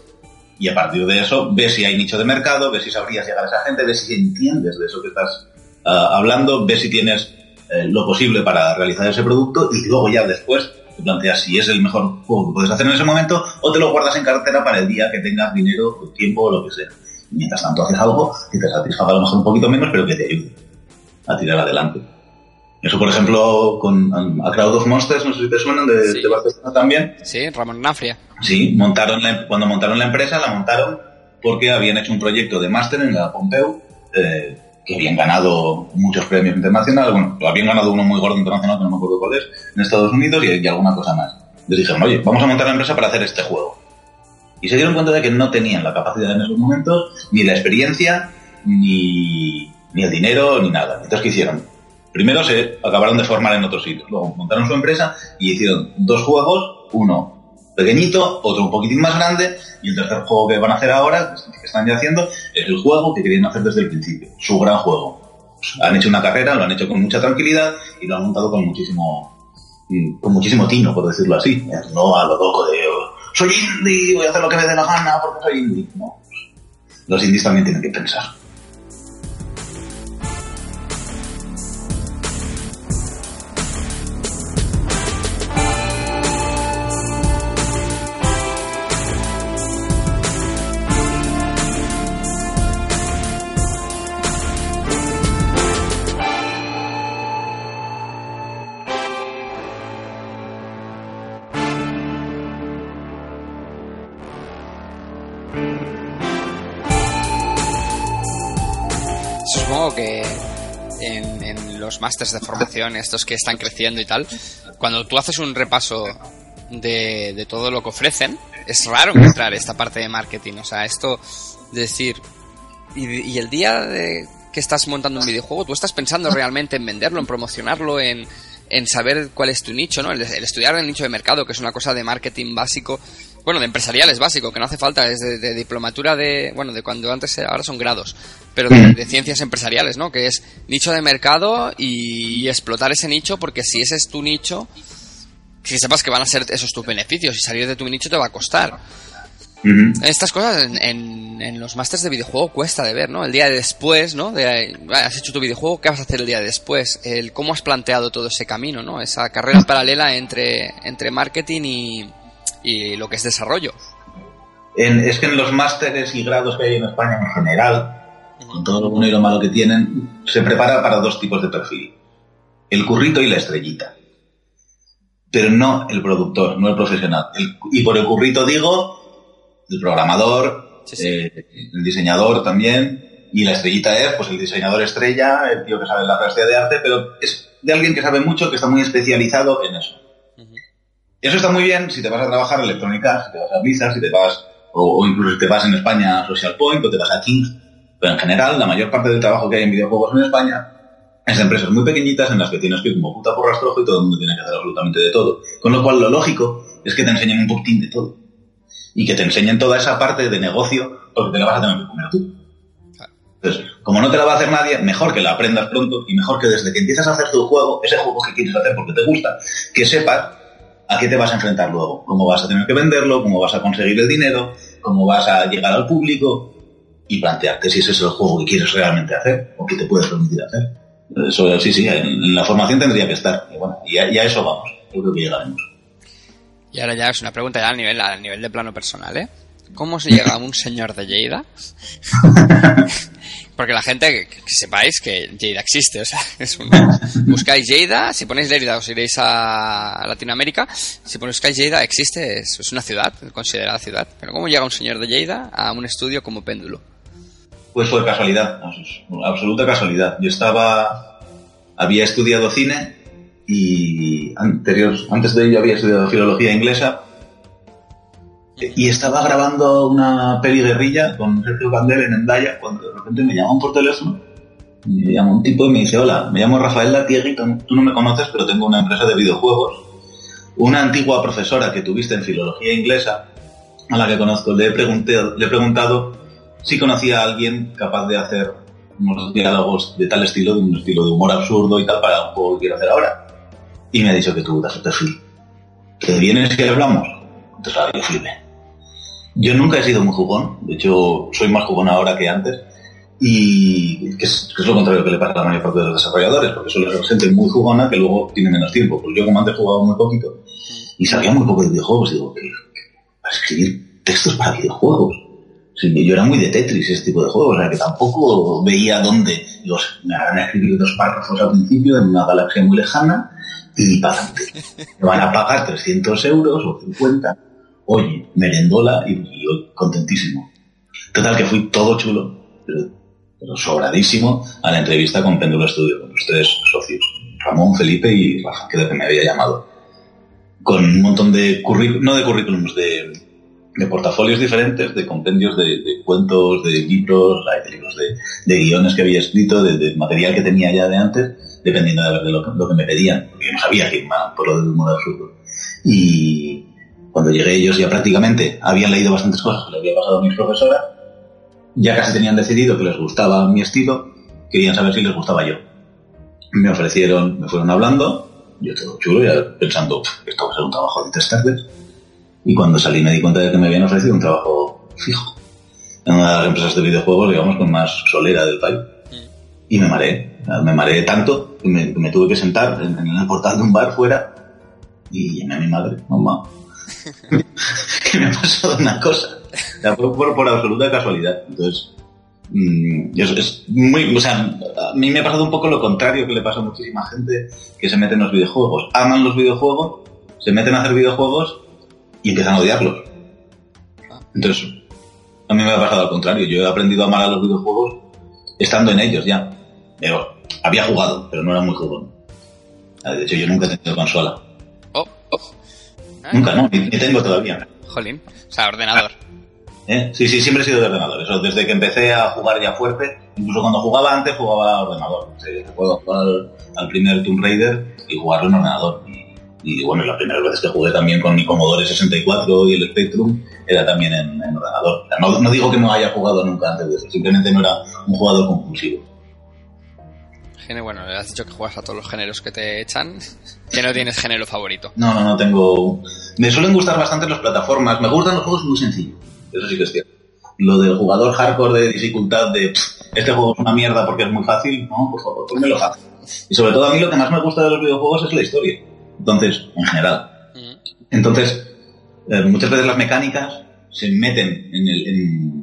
y a partir de eso ve si hay nicho de mercado, ve si sabrías llegar a esa gente, ve si entiendes de eso que estás ah, hablando, ve si tienes eh, lo posible para realizar ese producto y luego ya después te planteas si es el mejor juego que puedes hacer en ese momento o te lo guardas en cartera para el día que tengas dinero, tiempo o lo que sea. mientras tanto haces algo que te satisfaga a lo mejor un poquito menos, pero que te ayude a tirar adelante. Eso, por ejemplo, con A Crowd of Monsters, no sé si te suenan, de, sí. también. Sí, Ramón Nafria. Sí, montaron cuando montaron la empresa, la montaron porque habían hecho un proyecto de máster en la Pompeu, eh, que habían ganado muchos premios internacionales, bueno, habían ganado uno muy gordo internacional, que no me acuerdo cuál es, en Estados Unidos y, alguna cosa más. Les dijeron, oye, vamos a montar la empresa para hacer este juego. Y se dieron cuenta de que no tenían la capacidad en esos momentos, ni la experiencia, ni, ni el dinero, ni nada. Entonces, ¿qué hicieron? Primero se acabaron de formar en otros sitios, luego montaron su empresa y hicieron dos juegos, uno pequeñito, otro un poquitín más grande, y el tercer juego que van a hacer ahora, que están ya haciendo, es el juego que querían hacer desde el principio, su gran juego. Han hecho una carrera, lo han hecho con mucha tranquilidad y lo han montado con muchísimo mm, con muchísimo tino, por decirlo así. No a lo loco de soy indie, voy a hacer lo que me dé la gana porque soy indie. No. Los indies también tienen que pensar. Másters de formación, estos que están creciendo y tal, cuando tú haces un repaso de, todo lo que ofrecen, es raro encontrar esta parte de marketing. O sea, esto de decir, y, el día de que estás montando un videojuego, tú estás pensando realmente en venderlo, en promocionarlo, en, en saber cuál es tu nicho, ¿no? El, estudiar el nicho de mercado, que es una cosa de marketing básico, bueno, de empresarial es básico, que no hace falta, es de, diplomatura de, bueno, de cuando antes, ahora son grados, pero de, ciencias empresariales, ¿no? Que es nicho de mercado y, explotar ese nicho, porque si ese es tu nicho, que sepas que van a ser esos tus beneficios y salir de tu nicho te va a costar. Estas cosas en, en, los másters de videojuego cuesta de ver, ¿no? El día de después, ¿no? De, has hecho tu videojuego, ¿qué vas a hacer el día de después? El cómo has planteado todo ese camino, ¿no? Esa carrera paralela entre, entre marketing y, y lo que es desarrollo. es que en los másteres y grados que hay en España en general, con todo lo bueno y lo malo que tienen, se prepara para dos tipos de perfil. El currito y la estrellita. Pero no el productor, no el profesional. y por el currito digo el programador, eh, el diseñador también, y la estrellita es pues el diseñador estrella, el tío que sabe la clase de arte, pero es de alguien que sabe mucho, que está muy especializado en eso. Eso está muy bien si te vas a trabajar electrónica, si te vas a Blizzard, si te vas, o, incluso si te vas en España a Social Point o te vas a Kings. Pero en general, la mayor parte del trabajo que hay en videojuegos en España es de empresas muy pequeñitas en las que tienes que ir como puta por rastrojo y todo el mundo tiene que hacer absolutamente de todo. Con lo cual, lo lógico es que te enseñen un poquitín de todo. Y que te enseñen toda esa parte de negocio porque te la vas a tener que comer tú. Entonces, como no te la va a hacer nadie, mejor que la aprendas pronto y mejor que desde que empiezas a hacer tu juego, ese juego que quieres hacer porque te gusta, que sepas a qué te vas a enfrentar luego, cómo vas a tener que venderlo, cómo vas a conseguir el dinero, cómo vas a llegar al público y plantearte si ese es el juego que quieres realmente hacer o que te puedes permitir hacer. Eso sí, sí, en, la formación tendría que estar. Y bueno, y a, eso vamos, yo creo que llegaremos. Y ahora ya es una pregunta ya a nivel, a nivel de plano personal, ¿eh? ¿Cómo se llega a un señor de Lleida? Porque la gente, que, sepáis que Lleida existe, o sea, es buscáis Lleida, si ponéis Lleida os iréis a Latinoamérica, si buscáis Lleida existe, es, una ciudad, considerada ciudad. Pero ¿cómo llega un señor de Lleida a un estudio como péndulo? Pues fue casualidad, absoluta casualidad. Yo estaba, había estudiado cine y anterior, antes de ello había estudiado filología inglesa y estaba grabando una peli guerrilla con Sergio Candel en Endaya cuando de repente me llaman por teléfono. Me llama un tipo y me dice, hola, me llamo Rafael Latiegui, tú no me conoces, pero tengo una empresa de videojuegos. Una antigua profesora que tuviste en filología inglesa, a la que conozco, le he, le he preguntado si conocía a alguien capaz de hacer unos diálogos de tal estilo, de un estilo de humor absurdo y tal, para un juego que quiero hacer ahora. Y me ha dicho que tú das el perfil. ¿Que vienes y hablamos? Entonces, ahora yo flipé. Yo nunca he sido muy jugón, de hecho soy más jugón ahora que antes, y que es, lo contrario que le pasa a la mayor parte de los desarrolladores, porque suele ser gente muy jugona que luego tiene menos tiempo. Pues yo como antes jugaba muy poquito y sabía muy poco de videojuegos, digo, para escribir textos para videojuegos. yo era muy de Tetris, ese tipo de juegos, o sea que tampoco veía dónde los, me a escribir dos párrafos al principio en una galaxia muy lejana y para adelante. Me van a pagar 300 euros o 50 oye, merendola y, y contentísimo. Total, que fui todo chulo, pero, sobradísimo a la entrevista con Péndulo Studio, con los tres socios, Ramón, Felipe y Rafa, que me había llamado. Con un montón de currículums, no de currículums, de, portafolios diferentes, de compendios de, cuentos, de libros, de libros de, guiones que había escrito, de, material que tenía ya de antes, dependiendo de, lo, lo, que me pedían, porque yo no sabía que por lo del humor absurdo. Y, cuando llegué ellos ya prácticamente habían leído bastantes cosas que le había pasado a mi profesora, ya casi tenían decidido que les gustaba mi estilo, querían saber si les gustaba yo. Me ofrecieron, me fueron hablando, yo todo chulo, ya pensando, esto va a ser un trabajo de tres tardes. Y cuando salí me di cuenta de que me habían ofrecido un trabajo fijo en una de las empresas de videojuegos, digamos, con más solera del país. Y me mareé, me mareé tanto que me, tuve que sentar en, en, el portal de un bar fuera y llamé a mi madre, mamá, que me ha pasado una cosa. por, por, absoluta casualidad. Entonces, mm, es, muy, o sea, a mí me ha pasado un poco lo contrario que le pasa a muchísima gente que se mete en los videojuegos. Aman los videojuegos, se meten a hacer videojuegos y empiezan a odiarlos. Entonces, a mí me ha pasado al contrario. Yo he aprendido a amar a los videojuegos estando en ellos ya. Pero había jugado, pero no era muy jugón. De hecho, yo nunca he tenido consola. Nunca, no, ni, tengo todavía. Jolín, o sea, ordenador. ¿Eh? Sí, sí, siempre he sido de ordenador. Eso, desde que empecé a jugar ya fuerte, incluso cuando jugaba antes jugaba a ordenador. Sí, puedo jugar al, primer Tomb Raider y jugarlo en ordenador. Y, bueno, las primeras veces que jugué también con mi Commodore 64 y el Spectrum era también en, ordenador. no, no, digo que no haya jugado nunca antes de eso, simplemente no era un jugador compulsivo bueno, le has dicho que juegas a todos los géneros que te echan, que no tienes género favorito. No, no, no tengo... Me suelen gustar bastante las plataformas, me gustan los juegos muy sencillos, eso sí que es cierto. Lo del jugador hardcore de dificultad de este juego es una mierda porque es muy fácil, no, por favor, lo fácil. Y sobre todo a mí lo que más me gusta de los videojuegos es la historia. Entonces, en general. Mm. Entonces, eh, muchas veces las mecánicas se meten en el,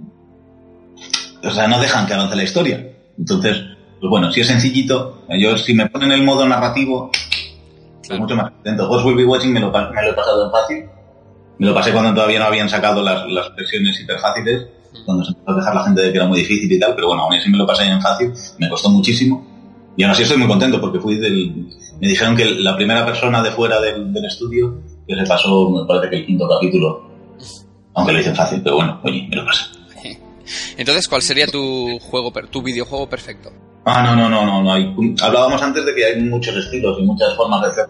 o sea, no dejan que avance la historia. Entonces, pues bueno, si es sencillito, yo si me ponen el modo narrativo, pues mucho más contento. Ghost Will Be Watching me lo, me lo he pasado en fácil. Me lo pasé cuando todavía no habían sacado las, las versiones hiper fáciles, cuando se empezó a dejar la gente de que era muy difícil y tal, pero bueno, aún así me lo pasé en fácil, me costó muchísimo. Y aún así estoy muy contento porque fui del... Me dijeron que la primera persona de fuera del, del estudio que se pasó, me parece que el quinto capítulo, aunque lo hice fácil, pero bueno, oye, me lo pasé. Entonces, ¿cuál sería tu juego, tu videojuego perfecto? Ah, no, no, no, no, no hablábamos antes de que hay muchos estilos y muchas formas de hacer.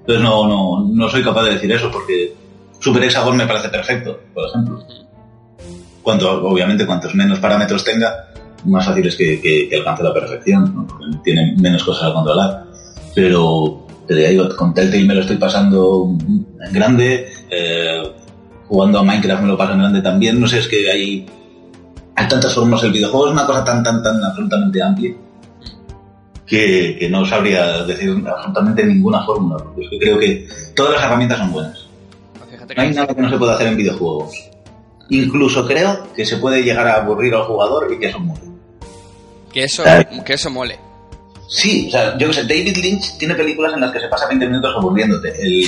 Entonces no, no, no soy capaz de decir eso porque Super Hexagon me parece perfecto, por ejemplo. Cuanto, obviamente, cuantos menos parámetros tenga, más fácil es que, que, alcance la perfección, ¿no? tiene menos cosas a controlar. Pero, te digo, con Telltale me lo estoy pasando en grande, eh, jugando a Minecraft me lo paso en grande también, no sé, es que hay, hay tantas formas, el videojuego es una cosa tan, tan, tan absolutamente amplia que, no sabría decir absolutamente ninguna fórmula, porque es que creo que todas las herramientas son buenas. No hay nada que no se pueda hacer en videojuegos. Incluso creo que se puede llegar a aburrir al jugador y que eso mole. Que eso, que eso mole. Sí, o sea, yo que sé, David Lynch tiene películas en las que se pasa 20 minutos aburriéndote. El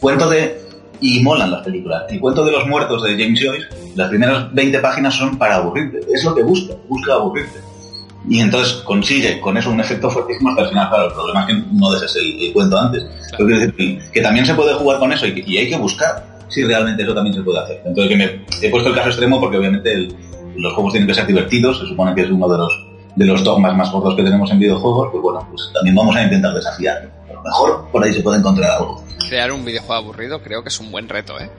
cuento de... Y molan las películas. El cuento de los muertos de James Joyce, las primeras 20 páginas son para aburrirte. Es lo que busca, busca aburrirte. Y entonces consigue con eso un efecto fuertísimo hasta el final. Claro, el problema es que no deses el, cuento antes. Pero quiero decir que, también se puede jugar con eso y, y hay que buscar si realmente eso también se puede hacer. Entonces que me he puesto el caso extremo porque obviamente los juegos tienen que ser divertidos, se supone que es uno de los de los dogmas más gordos que tenemos en videojuegos, pues bueno, pues también vamos a intentar desafiar. A lo mejor por ahí se puede encontrar algo. Crear un videojuego aburrido creo que es un buen reto, ¿eh?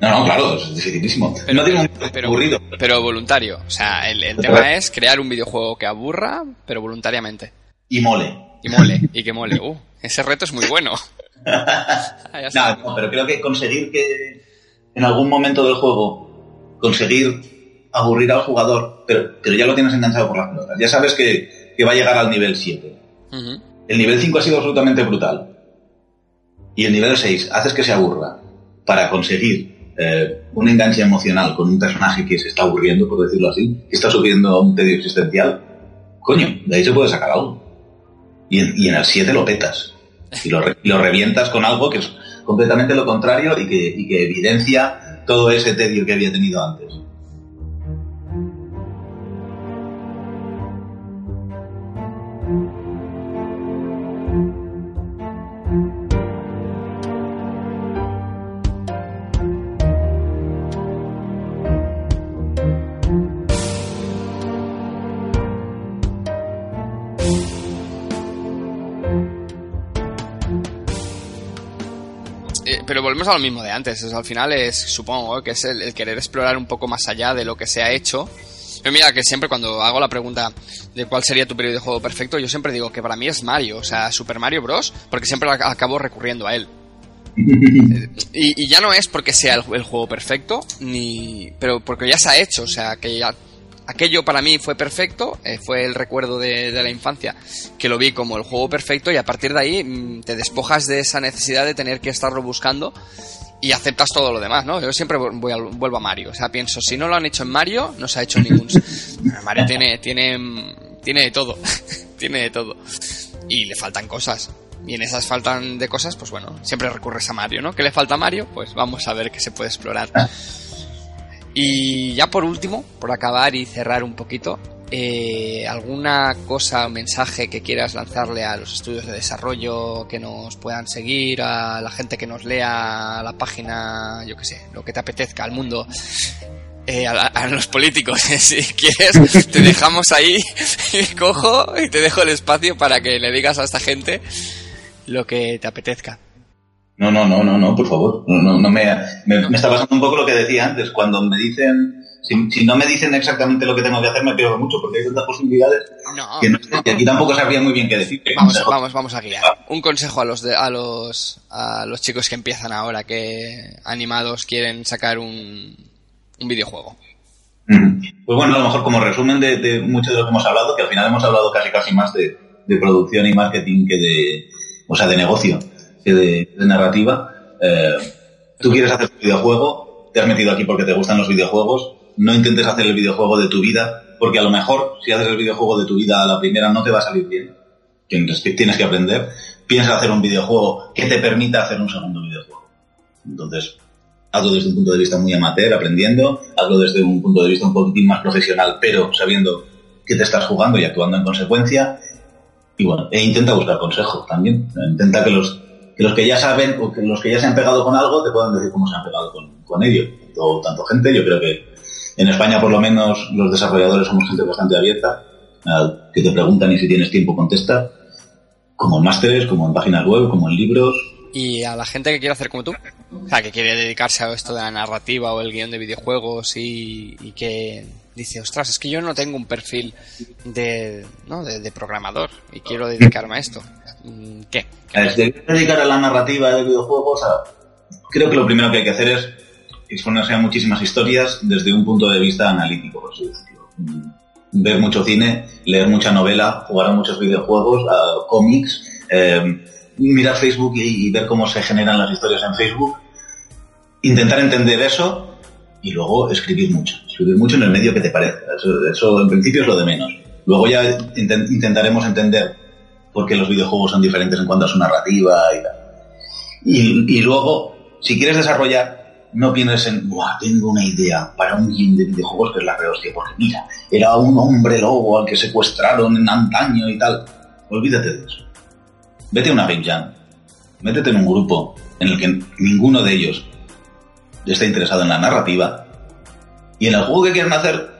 No, no, claro, es dificilísimo. Pero, no tiene un aburrido. Pero voluntario. O sea, el, tema es crear un videojuego que aburra, pero voluntariamente. Y mole. Y mole, y que mole. Uh, ese reto es muy bueno. no, pero creo que conseguir que en algún momento del juego conseguir aburrir al jugador, pero, pero ya lo tienes enganchado por las pelotas. Ya sabes que, va a llegar al nivel 7. El nivel 5 ha sido absolutamente brutal. Y el nivel 6 haces que se aburra para conseguir eh, un enganche emocional con un personaje que se está aburriendo, por decirlo así, que está subiendo a un tedio existencial. Coño, de ahí se puede sacar algo. Y en, el 7 lo petas y lo, revientas con algo que es completamente lo contrario y que evidencia todo ese tedio que había tenido antes. Pero volvemos a lo mismo de antes. al final es, supongo, que es el, querer explorar un poco más allá de lo que se ha hecho. Pero mira, que siempre cuando hago la pregunta de cuál sería tu periodo de juego perfecto, yo siempre digo que para mí es Mario, o sea, Super Mario Bros., porque siempre acabo recurriendo a él. y, ya no es porque sea el, el, juego perfecto, ni pero porque ya se ha hecho, o sea, que ya aquello para mí fue perfecto, eh, fue el recuerdo de, la infancia, que lo vi como el juego perfecto y a partir de ahí mm, te despojas de esa necesidad de tener que estarlo buscando y aceptas todo lo demás, ¿no? Yo siempre voy a, vuelvo a Mario, o sea, pienso, si no lo han hecho en Mario, no se ha hecho ningún... Mario tiene, tiene, tiene de todo, tiene de todo. Y le faltan cosas. Y en esas faltan de cosas, pues bueno, siempre recurres a Mario, ¿no? ¿Qué le falta a Mario? Pues vamos a ver qué se puede explorar. Y ya por último, por acabar y cerrar un poquito, eh, ¿alguna cosa o mensaje que quieras lanzarle a los estudios de desarrollo que nos puedan seguir, a la gente que nos lea la página, yo qué sé, lo que te apetezca, al mundo? Eh, a, los políticos, si quieres, te dejamos ahí, cojo y te dejo el espacio para que le digas a esta gente lo que te apetezca. No, no, no, no, no, por favor. No, no, me, me, está pasando un poco lo que decía antes. Cuando me dicen, si, no me dicen exactamente lo que tengo que hacer, me pierdo mucho porque hay tantas posibilidades que, aquí tampoco sabría muy bien qué decir. Vamos, vamos, vamos a guiar. Un consejo a los, de, a los, a los chicos que empiezan ahora, que animados quieren sacar un, un videojuego. Pues bueno, a lo mejor como resumen de, de, mucho de lo que hemos hablado, que al final hemos hablado casi casi más de, de producción y marketing que de, o sea, de negocio de, narrativa. Eh, tú quieres hacer un videojuego, te has metido aquí porque te gustan los videojuegos, no intentes hacer el videojuego de tu vida, porque a lo mejor si haces el videojuego de tu vida a la primera no te va a salir bien, tienes que, tienes que aprender, piensa hacer un videojuego que te permita hacer un segundo videojuego. Entonces, hazlo desde un punto de vista muy amateur, aprendiendo, hazlo desde un punto de vista un poquitín más profesional, pero sabiendo que te estás jugando y actuando en consecuencia. Y bueno, e intenta buscar consejos también. Intenta que los que los que ya saben o que los que ya se han pegado con algo te puedan decir cómo se han pegado con, con ello. Tanto, tanto gente, yo creo que en España por lo menos los desarrolladores somos gente bastante abierta, que te preguntan y si tienes tiempo contestas, como en másteres, como en páginas web, como en libros. ¿Y a la gente que quiere hacer como tú? O sea, que quiere dedicarse a esto de la narrativa o el guion de videojuegos y, y que dice, ostras, es que yo no tengo un perfil de, ¿no? de, programador y quiero dedicarme a esto. Mm, ¿Qué? ¿Qué dedicar a la narrativa de videojuegos, creo que lo primero que hay que hacer es exponerse a muchísimas historias desde un punto de vista analítico, por así decirlo. Mm, ver mucho cine, leer mucha novela, jugar a muchos videojuegos, a cómics, eh, mirar Facebook y, ver cómo se generan las historias en Facebook, intentar entender eso y luego escribir mucho. Escribir mucho en el medio que te parezca. Eso, en principio es lo de menos. Luego ya intentaremos entender por qué los videojuegos son diferentes en cuanto a su narrativa y tal. Y, luego, si quieres desarrollar, no pienses en, Buah, tengo una idea para un game de videojuegos que es la rehostia, porque mira, era un hombre lobo al que secuestraron en antaño y tal. Olvídate de eso. Vete a una Game Jam, métete en un grupo en el que ninguno de ellos está interesado en la narrativa y en el juego que quieren hacer,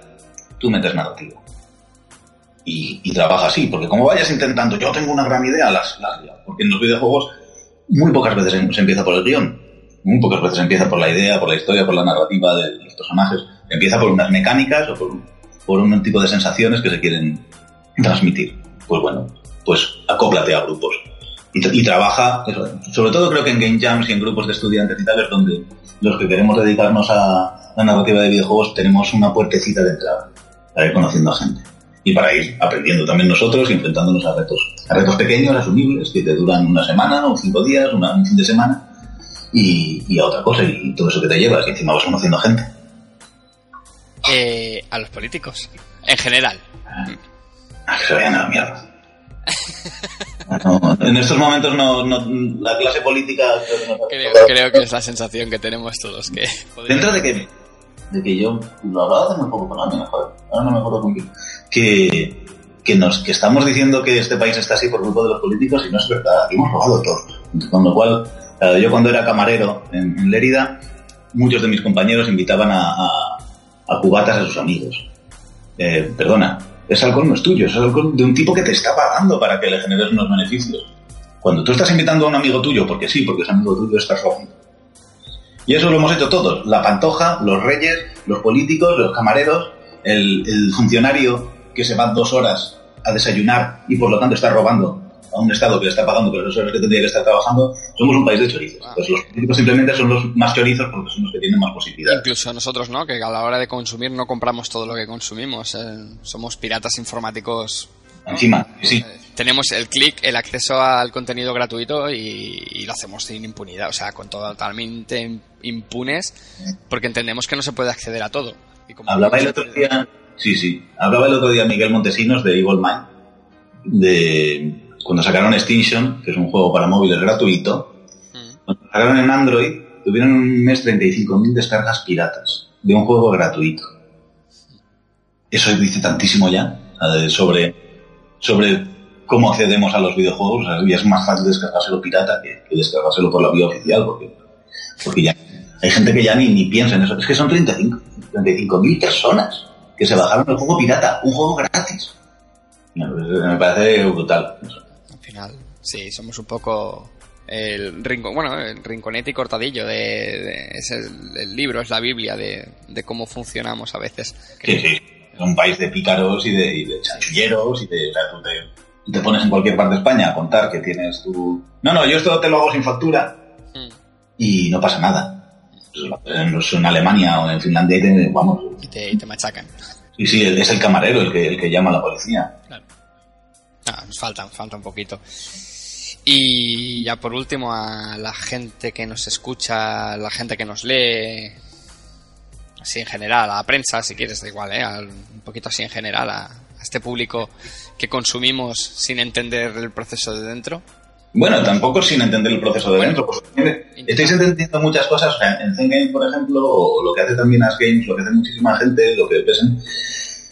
tú metes narrativa. Y, trabaja así, porque como vayas intentando, yo tengo una gran idea, las, las porque en los videojuegos muy pocas veces se empieza por el guion, muy pocas veces empieza por la idea, por la historia, por la narrativa de los personajes, empieza por unas mecánicas o por, por un tipo de sensaciones que se quieren transmitir. Pues bueno, pues acóplate a grupos y, trabaja, sobre todo creo que en game jams y en grupos de estudiantes y tal es donde los que queremos dedicarnos a la narrativa de videojuegos tenemos una puertecita de entrada para ir conociendo a gente y para ir aprendiendo también nosotros y enfrentándonos a retos, a retos pequeños, asumibles, que te duran una semana o cinco días, una, un fin de semana y, a otra cosa y todo eso que te llevas y encima vas conociendo a gente. Eh, a los políticos, en general. A que se vayan a la mierda. en estos momentos no, la clase política creo, que es la sensación que tenemos todos que dentro de que de que yo lo hablaba hace muy poco con la joder, ahora no me acuerdo con que que nos que estamos diciendo que este país está así por culpa de los políticos y no es verdad hemos robado todos con lo cual yo cuando era camarero en, en Lérida muchos de mis compañeros invitaban a, a, cubatas a sus amigos eh, perdona ese alcohol no es tuyo, es alcohol de un tipo que te está pagando para que le generes unos beneficios. Cuando tú estás invitando a un amigo tuyo, porque sí, porque es amigo tuyo, estás robando. Y eso lo hemos hecho todos. La pantoja, los reyes, los políticos, los camareros, el, el funcionario que se va dos horas a desayunar y por lo tanto está robando a un Estado que le está pagando por las horas que tendría que estar trabajando, somos un país de chorizos. Ah. Pues los políticos simplemente son los más chorizos porque son los que tienen más posibilidades. Incluso nosotros, ¿no? Que a la hora de consumir no compramos todo lo que consumimos. Eh, somos piratas informáticos. Encima, sí. Eh, tenemos el clic, el acceso al contenido gratuito y, lo hacemos sin impunidad, o sea, con totalmente impunes, porque entendemos que no se puede acceder a todo. Hablaba el otro día, sí, sí, hablaba el otro día Miguel Montesinos de Evil Mind, de cuando sacaron Extinction, que es un juego para móviles gratuito, mm. cuando sacaron en Android, tuvieron un mes 35.000 descargas piratas de un juego gratuito. Eso dice tantísimo ya sobre, sobre cómo accedemos a los videojuegos. y es más fácil descargárselo pirata que, descargárselo por la vía oficial, porque, porque ya hay gente que ya ni, ni piensa en eso. Es que son 35.000 35 personas que se bajaron el juego pirata, un juego gratis. Me parece brutal sí, somos un poco el rincón, bueno, el rinconete y cortadillo de, es el, libro, es la Biblia de, cómo funcionamos a veces. Sí, sí, es un país de pícaros y de, y de chanchilleros y de, tú te, pones en cualquier parte de España a contar que tienes tu... No, no, yo esto te lo hago sin factura mm. y no pasa nada. En, Alemania o en Finlandia y vamos... Y te, machacan. Y sí, es el camarero el que, el que llama a la policía. Claro. Ah, nos falta, falta un poquito. Y ya por último, a la gente que nos escucha, la gente que nos lee, así en general, a la prensa, si quieres, da igual, ¿eh? un poquito así en general, a, este público que consumimos sin entender el proceso de dentro? Bueno, tampoco sin entender el proceso de dentro. Pues, estáis entendiendo muchas cosas. en Zen Games, por ejemplo, o lo que hace también As Games, lo que hace muchísima gente, lo que pesen,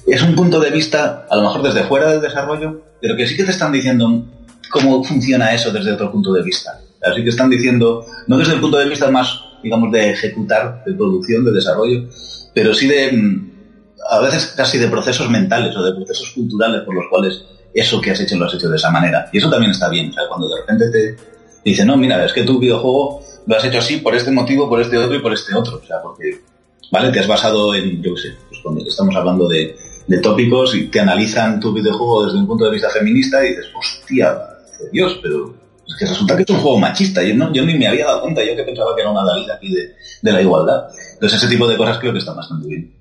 es un punto de vista, a lo mejor desde fuera del desarrollo, pero que sí que te están diciendo cómo funciona eso desde otro punto de vista. Así que están diciendo, no desde el punto de vista más, digamos, de ejecutar, de producción, de desarrollo, pero sí de, mm, a veces casi de procesos mentales o de procesos culturales por los cuales eso que has hecho lo has hecho de esa manera. Y eso también está bien. O sea, cuando de repente te dicen, no, mira, es que tu videojuego lo has hecho así por este motivo, por este otro y por este otro. O sea, porque, ¿vale? Te has basado en, yo qué sé, pues cuando estamos hablando de, de tópicos y te analizan tu videojuego desde un punto de vista feminista y dices, hostia, Dios, pero que resulta que es un juego machista. Yo, no, yo ni me había dado cuenta, yo que pensaba que era una dalida aquí de, de la igualdad. Entonces ese tipo de cosas creo que están bastante bien.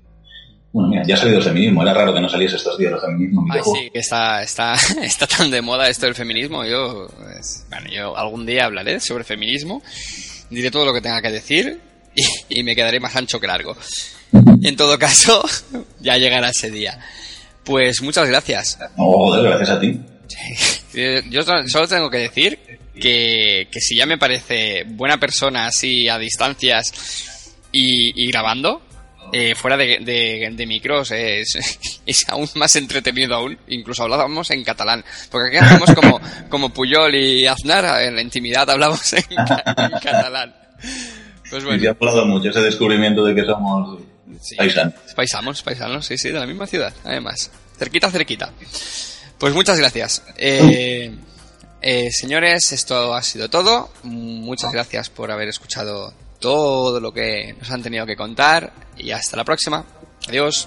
Bueno, mira, ya ha salido el feminismo. Era raro que no saliese estos días el feminismo. Ay, sí, que está, está, está tan de moda esto del feminismo. Yo, pues, bueno, yo algún día hablaré sobre feminismo, diré todo lo que tenga que decir y, y me quedaré más ancho que largo. En todo caso, ya llegará ese día. Pues muchas gracias. Oh, joder, gracias a ti. Yo solo tengo que decir que, que si ya me parece buena persona así a distancias y, grabando, eh, fuera de, de, micros es, es, aún más entretenido aún. Incluso hablábamos en catalán. Porque aquí hablamos como, como Puyol y Aznar, en la intimidad hablamos en, catalán. Pues bueno. Y ha hablado mucho ese descubrimiento de que somos paisanos. Paisanos, paisanos, sí, sí, de la misma ciudad, además. Cerquita, cerquita. Pues muchas gracias. Eh, eh, señores, esto ha sido todo. Muchas gracias por haber escuchado todo lo que nos han tenido que contar y hasta la próxima. Adiós.